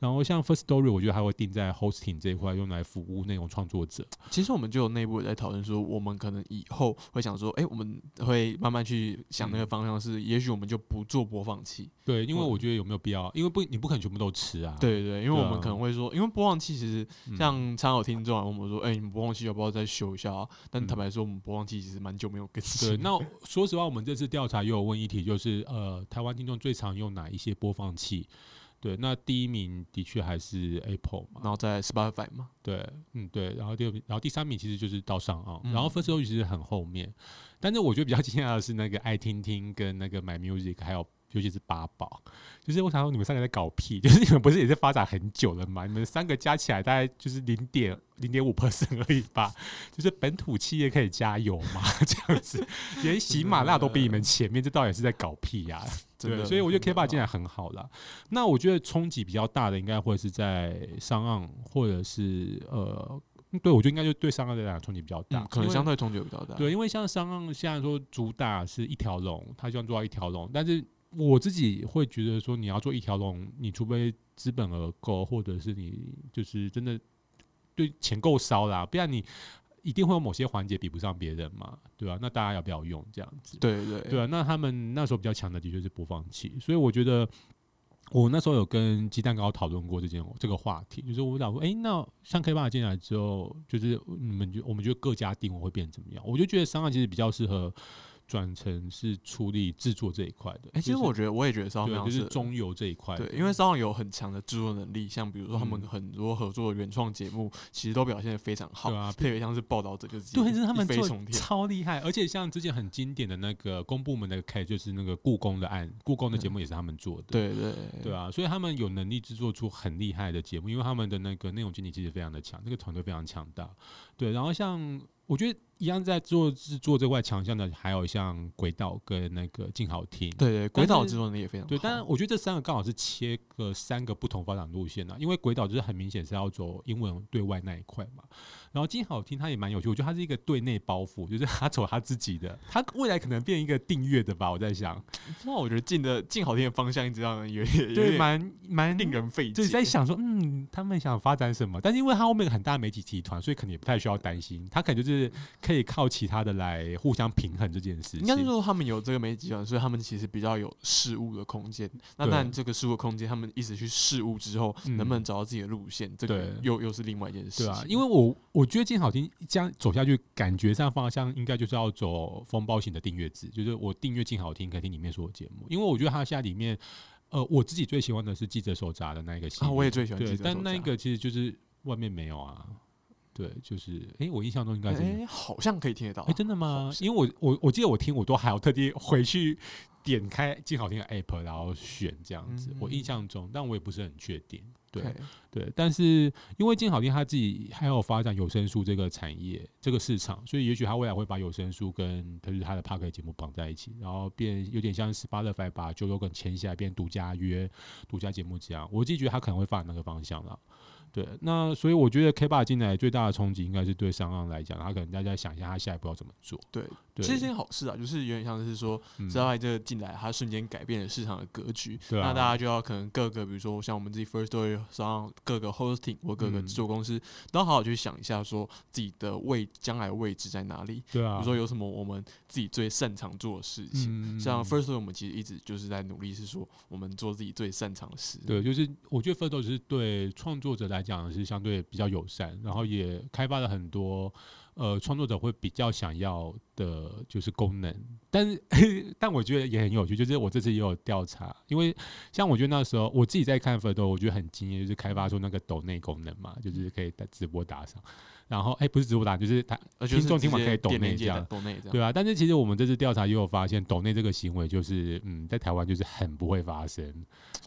然后像 First Story 我觉得还会定在 hosting 这一块，用来服务内容创作者。其实我们就有内部也在讨论说，我们可能以后会想说，哎、我们会慢慢去想那个方向是，也许我们就不做播放器。对，因为我觉得有没有必要？因为不你不可能全部都吃啊。对对对，因为我们可能会说，因为播放器其实嗯，像常有听众啊，我们说，哎、你们播放器要不要再修一下啊？但嗯坦白说，我们播放器其实蛮久没有更新。对，那说实话，我们这次调查也有问一题，就是呃，台湾听众最常用哪一些播放器？对，那第一名的确还是 Apple 嘛。然后在 Spotify 嘛，对，嗯，对，然后第二名，然后第三名其实就是到上岸，嗯然后 First Story 其实很后面，但是我觉得比较惊讶的是那个爱听听跟那个 My Music，还有尤其是八宝，就是我想说你们三个在搞屁，就是你们不是也是发展很久了吗？你们三个加起来大概就是零点零点五 percent 而已吧，就是本土企业可以加油嘛，这样子，连喜马拉雅都比你们前面，这到底是在搞屁呀、对，真的。所以我觉得 K 八进来很好啦。那我觉得冲击比较大的应该会是在上岸，或者是呃，对我觉得应该就对商岸来讲冲击比较大，嗯，可能相对冲击比较大。对，因为像商岸现在说主打是一条龙，它希望做到一条龙，但是我自己会觉得说，你要做一条龙，你除非资本额够，或者是你就是真的对钱够烧啦，不然你一定会有某些环节比不上别人嘛，对吧、那大家要不要用这样子？对对对啊，那他们那时候比较强的的确是播放器，所以我觉得我那时候有跟鸡蛋糕讨论过这件这个话题，就是我想说，哎、那像 K 爸进来之后，就是你们就我们觉得各家定位会变怎么样？我就觉得商岸其实比较适合转成是处理制作这一块的。哎、其实我觉得我也觉得商对，非常适合就是中游这一块，对，因为商有很强的制作能力，像比如说他们嗯很多合作的原创节目，其实都表现的非常好。对啊特别像是报道者就是对，是他们做。超厉害，而且像之前很经典的那个公部门的 K，就是那个故宫的案，故宫的节目也是他们做的。对对对啊，所以他们有能力制作出很厉害的节目，因为他们的那个内容经理其实非常的强，那个团队非常强大。对，然后像我觉得一样在做制作这块强项的，还有像轨道跟那个静好听。对对，轨道制作能力也非常对，好但我觉得这三个刚好是切个三个不同发展路线啊，因为轨道就是很明显是要走英文对外那一块嘛。然后静好听它也蛮有趣，我觉得它是一个对内包袱，就是他走他自己的，他未来可能变一个订阅的吧，我在想，那我觉得进的静好听的方向一直让人有点对，蛮蛮令人费解。就是在想说，嗯，他们想发展什么？但是因为他后面很大媒体集团，所以可能也不太需要担心。他可能就是可以靠其他的来互相平衡这件事情。应该是说他们有这个媒体集团，所以他们其实比较有事物的空间。那对但这个事物空间，他们一直去事物之后，嗯能不能找到自己的路线，这个又又是另外一件事情。对啊，因为我我觉得静好听这样走下去，感觉上方向应该就是要走风暴型的订阅制，就是我订阅静好听，可以听里面所有节目。因为我觉得它现在里面，呃，我自己最喜欢的是记者手札的那一个系列，啊，我也最喜欢对记，者手札但那一个其实就是外面没有啊。对，就是诶，我印象中应该是哎、好像可以听得到哎、。真的吗因为我我我记得我听我都还要特地回去点开静好听的 app，然后选这样子。我印嗯象中，但我也不是很确定。对对，但是因为静好听他自己还有发展有声书这个产业这个市场，所以也许他未来会把有声书跟就是他的 p a r k 节目绑在一起，然后变有点像 Spotify 把 Joe Rogan 签下来变独家约、独家节目这样。我自己觉得他可能会发展那个方向了。对，那所以我觉得 K 爸进来最大的冲击应该是对商岸来讲，他可能大家想一下他下一步要怎么做。对，其实是件好事啊，就是有点像是说，嗯知道这个进来，它瞬间改变了市场的格局。那大家就要可能各个，比如说像我们自己 First Story 上各个 hosting 或各个嗯制作公司，都要好好去想一下，说自己的位将来位置在哪里。对啊，比如说有什么我们自己最擅长做的事情。嗯像 First Story 我们其实一直就是在努力，是说我们做自己最擅长的事。对，就是我觉得 First 就是对创作者来讲是相对比较友善，然后也开发了很多呃创作者会比较想要的就是功能，但是 但我觉得也很有趣，就是我这次也有调查，因为像我觉得那时候我自己在看 Photo，我觉得很惊艳，就是开发出那个抖内功能嘛，就是可以打直播打赏，然后哎、不是直播打，就是他听众听完可以抖内这样。抖内这样。对啊，但是其实我们这次调查也有发现，抖内这个行为就是，嗯，在台湾就是很不会发生，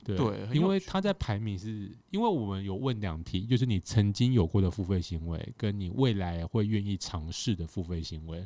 对，因为它在排名是，因为我们有问两题，就是你曾经有过的付费行为，跟你未来会愿意尝试的付费行为，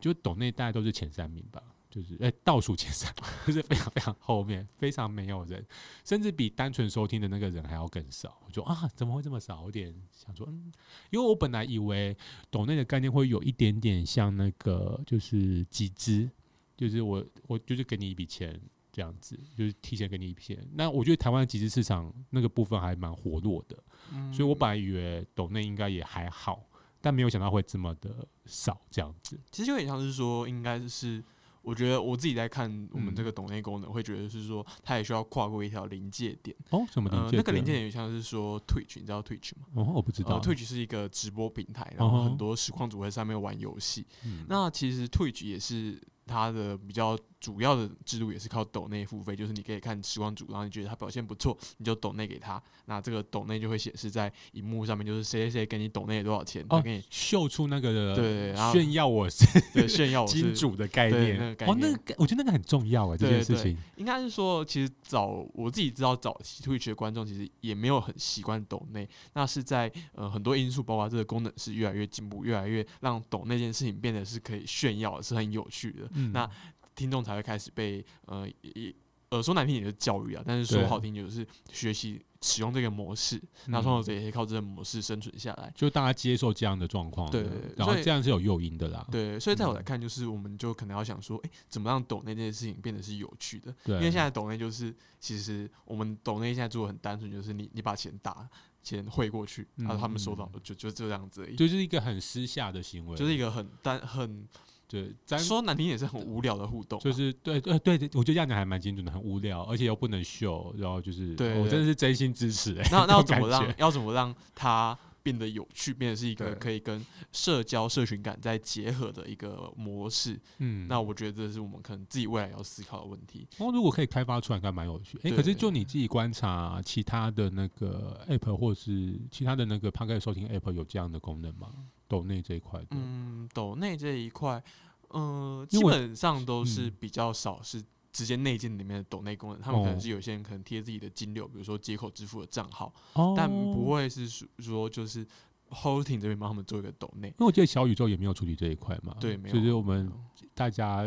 就抖内大概都是前三名吧，就是哎、倒数前三，就是非常非常后面，非常没有人，甚至比单纯收听的那个人还要更少。我就啊，怎么会这么少？有点想说，嗯，因为我本来以为抖内的概念会有一点点像那个，就是集资，就是我我就是给你一笔钱。这样子就是提前给你一笔钱，那我觉得台湾的集资市场那个部分还蛮活络的，嗯所以我本来以为抖内应该也还好，但没有想到会这么的少这样子。其实有点像是说，应该是我觉得我自己在看我们这嗯个懂内功能，会觉得是说，它也需要跨过一条临界点。哦，什么临呃，界？那个临界点有像是说 Twitch，你知道 Twitch 吗？哦，我不知道。呃，Twitch 是一个直播平台，然后很多实况组会在上面玩游戏。嗯那其实 Twitch 也是它的比较主要的制度，也是靠抖内付费，就是你可以看时光组，然后你觉得他表现不错，你就抖内给他，那这个抖内就会显示在荧幕上面，就是谁谁谁给你抖内多少钱，他哦给你秀出那个对炫耀我是对炫耀我是 金主的概念。那个概哦，那念个我觉得那个很重要啊，这件事情。应该是说，其实早我自己知道早期 Twitch 的观众其实也没有很习惯抖内，那是在呃很多因素，包括这个功能是越来越进步，越来越让抖那件事情变得是可以炫耀，是很有趣的。嗯那听众才会开始被呃一呃说难听点就是教育啊，但是说好听就是学习使用这个模式，那嗯。创作者也可以靠这个模式生存下来。就大家接受这样的状况，对然后这样是有诱因的啦。对，所以在我来嗯看，就是我们就可能要想说，诶，怎么让抖内这件事情变得是有趣的？对，因为现在抖内就是，其实我们抖内现在做的很单纯，就是你你把钱打钱汇过去，然后他们收到嗯。就就就这样子而已，就是一个很私下的行为，就是一个很单很对，咱说难听也是很无聊的互动啊，就是对对对对，我觉得这样讲还蛮精准的，很无聊，而且又不能秀，然后就是我真的是真心支持哎、那 那要怎么让要怎么让它变得有趣，变得是一个可以跟社交社群感再结合的一个模式？嗯，那我觉得这是我们可能自己未来要思考的问题。哦，如果可以开发出来，应该蛮有趣。哎、对可是就你自己观察，其他的那个 app 或是其他的那个 p o c a s 收听 app 有这样的功能吗？抖内这一块的，嗯，抖内这一块，呃，基本上都是嗯比较少是直接内建里面的抖内功能，他们可能哦是有些人可能贴自己的金流，比如说接口支付的账号，哦，但不。会是说说就是 hosting 这边帮他们做一个抖内。因为我记得小宇宙也没有处理这一块嘛，对，没有，就是我们大家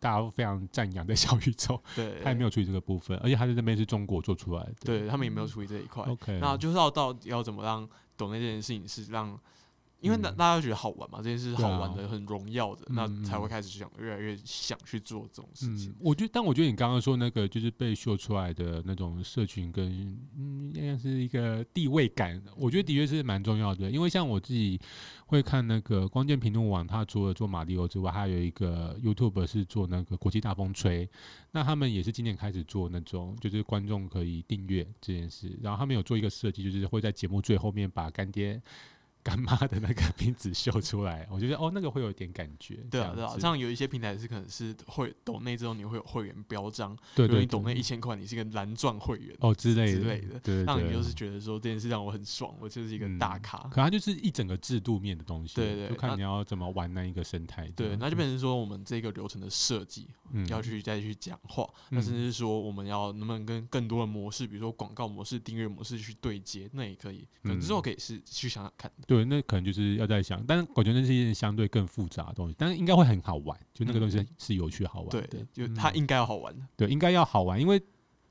大家都非常赞扬的小宇宙，对，他也没有处理这个部分，而且他在那边是中国做出来的，对他们也没有处理这一块。，OK，那就是要到底要怎么让抖内这件事情是让因为大嗯大家觉得好玩嘛，这件事好玩的、很荣耀的，那嗯才会开始想越来越想去做这种事情嗯。，我觉得，但我觉得你刚刚说那个就是被秀出来的那种社群跟嗯，应该是一个地位感，我觉得的确是蛮重要的。因为像我自己会看那个光剑评论网，它除了做马里奥之外，还有一个 YouTube 是做那个国际大风吹。那他们也是今年开始做那种，就是观众可以订阅这件事。然后他们有做一个设计，就是会在节目最后面把干爹。干妈的那个 名字秀出来，我觉得哦，那个会有点感觉。对啊，对啊，像有一些平台是可能是会抖内之后你会有会员标章，对你抖对内一千块，你是一个蓝钻会员，哦之类的之类的对，对让你就是觉得说这件事让我很爽，我就是一个大嗯咖。可它就是一整个制度面的东西，对对那就看你要怎么玩那一个生态对，那就变成说我们这个流程的设计嗯要去再去讲话，那嗯甚至是说我们要能不能跟更多的模式，比如说广告模式、订阅模式去对接，那也可以。可能之后嗯可以是去想想看的。对，那可能就是要在想，但是我觉得那是一件相对更复杂的东西，但是应该会很好玩，就那个东西嗯是有趣好玩对的，，就嗯它应该要好玩的。对，应该要好玩，因为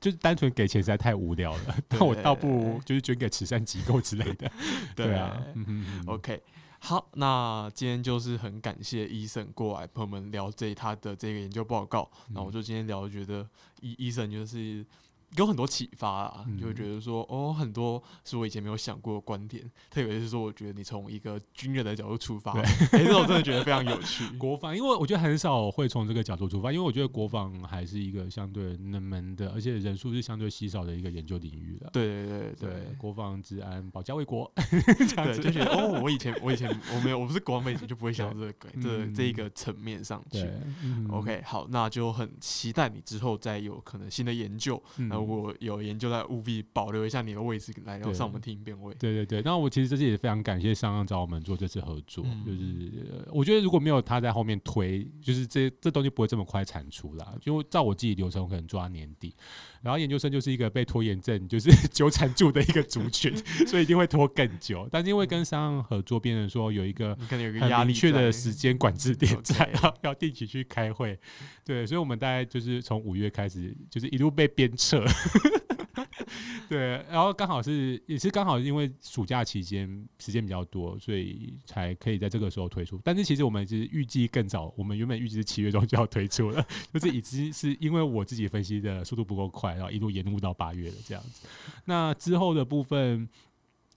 就是单纯给钱实在太无聊了，那我倒不如就是捐给慈善机构之类的，对啊，嗯哼哼 OK，好，那今天就是很感谢医生过来陪我们聊这他的这个研究报告。那、我就今天聊，觉得医医生就是有很多启发啊，就会觉得说哦，很多是我以前没有想过的观点，特别是说，我觉得你从一个军人的角度出发，对哎、这我真的觉得非常有趣。国防，因为我觉得很少会从这个角度出发，因为我觉得国防还是一个相对冷门的，而且人数是相对稀少的一个研究领域了。对对对对，国防治安，保家卫国，对，就觉得哦，我以前我以前我没有我不是国防背景，就不会想到这个这嗯这一个层面上去。嗯 OK，好，那就很期待你之后再有可能新的研究。嗯那如果有研究，在务必保留一下你的位置来聊对上我们听辩位。对对对，那我其实这次也非常感谢上岸找我们做这次合作，嗯就是呃我觉得如果没有他在后面推，就是这这东西不会这么快产出啦。因为照我自己流程，我可能抓年底，然后研究生就是一个被拖延症就是 纠缠住的一个族群，所以一定会拖更久。但是因为跟上岸合作，变成说有一个你可能有个很压力明确的时间管制点在要要定期去开会，对，所以我们大概就是从五月开始，就是一路被鞭策，对，然后刚好是也是刚好因为暑假期间时间比较多，所以才可以在这个时候推出。但是其实我们是预计更早，我们原本预计是七月中就要推出了，就是已经是因为我自己分析的速度不够快，然后一路延误到八月了这样子。那之后的部分。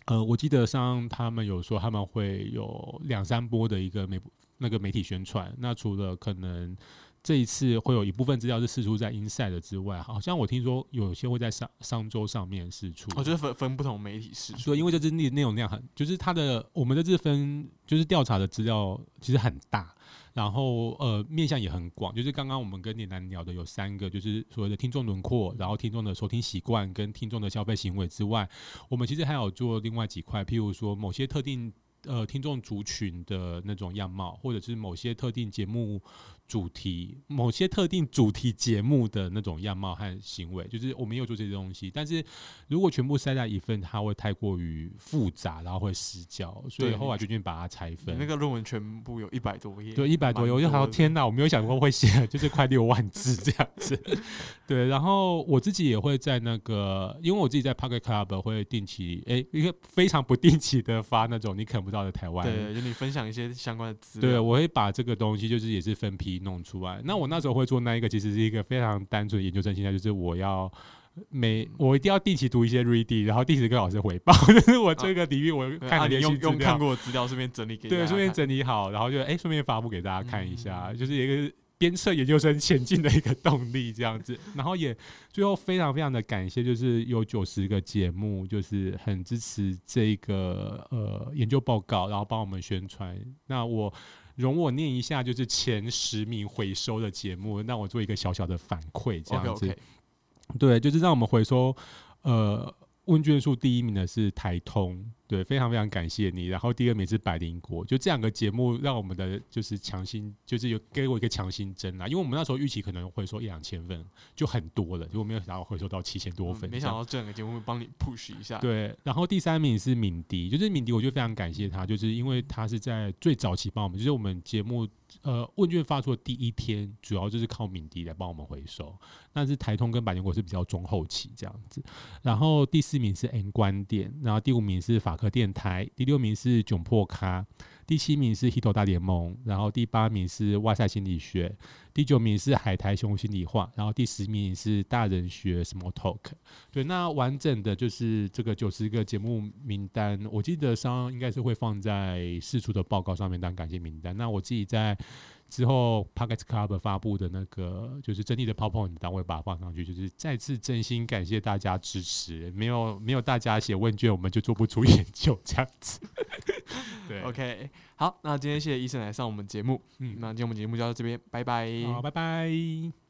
呃，我记得上他们有说他们会有两三波的一个媒那个媒体宣传。那除了可能这一次会有一部分资料是释出在 Inside 之外，好像我听说有些会在商商周上面释出。我觉得分分不同媒体试出。因为这支内内容量很，就是它的我们的这分就是调查的资料其实很大，然后呃面向也很广，就是刚刚我们跟聂南聊的有三个，就是所谓的听众轮廓，然后听众的收听习惯跟听众的消费行为之外，我们其实还有做另外几块，譬如说某些特定呃听众族群的那种样貌，或者是某些特定节目主题、某些特定主题节目的那种样貌和行为，就是我们也有做这些东西。但是如果全部塞在一份，它会太过于复杂，然后会失焦，所以后来决定把它拆分。那个论文全部有一百多页，对，一百多页，我就好像天哪，我没有想过会写，就是快六万字这样子。对，然后我自己也会在那个，因为我自己在 Pocket Club 会定期，哎，一个非常不定期的发那种你啃不到的台湾。对，就你分享一些相关的资料。对，我会把这个东西就是也是分批弄出来。那我那时候会做那一个，其实是一个非常单纯的研究生心态，就是我要。每我一定要定期读一些 reading，然后定时跟老师回报，就 是我这个领域我看很你用用看过。资料，顺便整理给对，顺便整理好，然后就哎，顺、便发布给大家看一嗯下，就是一个鞭策研究生前进的一个动力，这样子。然后也最后非常非常的感谢，就是有九十个节目，就是很支持这个呃研究报告，然后帮我们宣传。那我容我念一下，就是前十名回收的节目，让我做一个小小的反馈，这样子。对，就是让我们回收，呃，问卷数第一名的是台通，对，非常非常感谢你。然后第二名是百灵果，就这两个节目让我们的就是强心，就是有给我一个强心针啦，因为我们那时候预期可能回收一两千份就很多了，结果没有想到回收到七千多份，嗯没想到这两个节目会帮你 push 一下。对，然后第三名是敏迪，就是敏迪，我就非常感谢他，就是因为他是在最早期帮我们，就是我们节目呃问卷发出的第一天，主要就是靠敏迪来帮我们回收。但是台通跟百灵果是比较中后期这样子。然后第四名是 N 观点，然后第五名是法克电台，第六名是窘迫咖，第七名是 Hito 大联盟，然后第八名是外赛心理学，第九名是海苔熊心理话，然后第十名是大人学 Small Talk。对，那完整的就是这个九十个节目名单，我记得上应该是会放在释出的报告上面当感谢名单。那我自己在。之后 p o c k e t Club 发布的那个就是真理的 PowerPoint 单位把它放上去，就是再次真心感谢大家支持。没有没有大家写问卷，我们就做不出研究这样子。对，OK，好，那今天谢谢医生来上我们节目。嗯，那今天我们节目就到这边，拜拜。好，拜拜。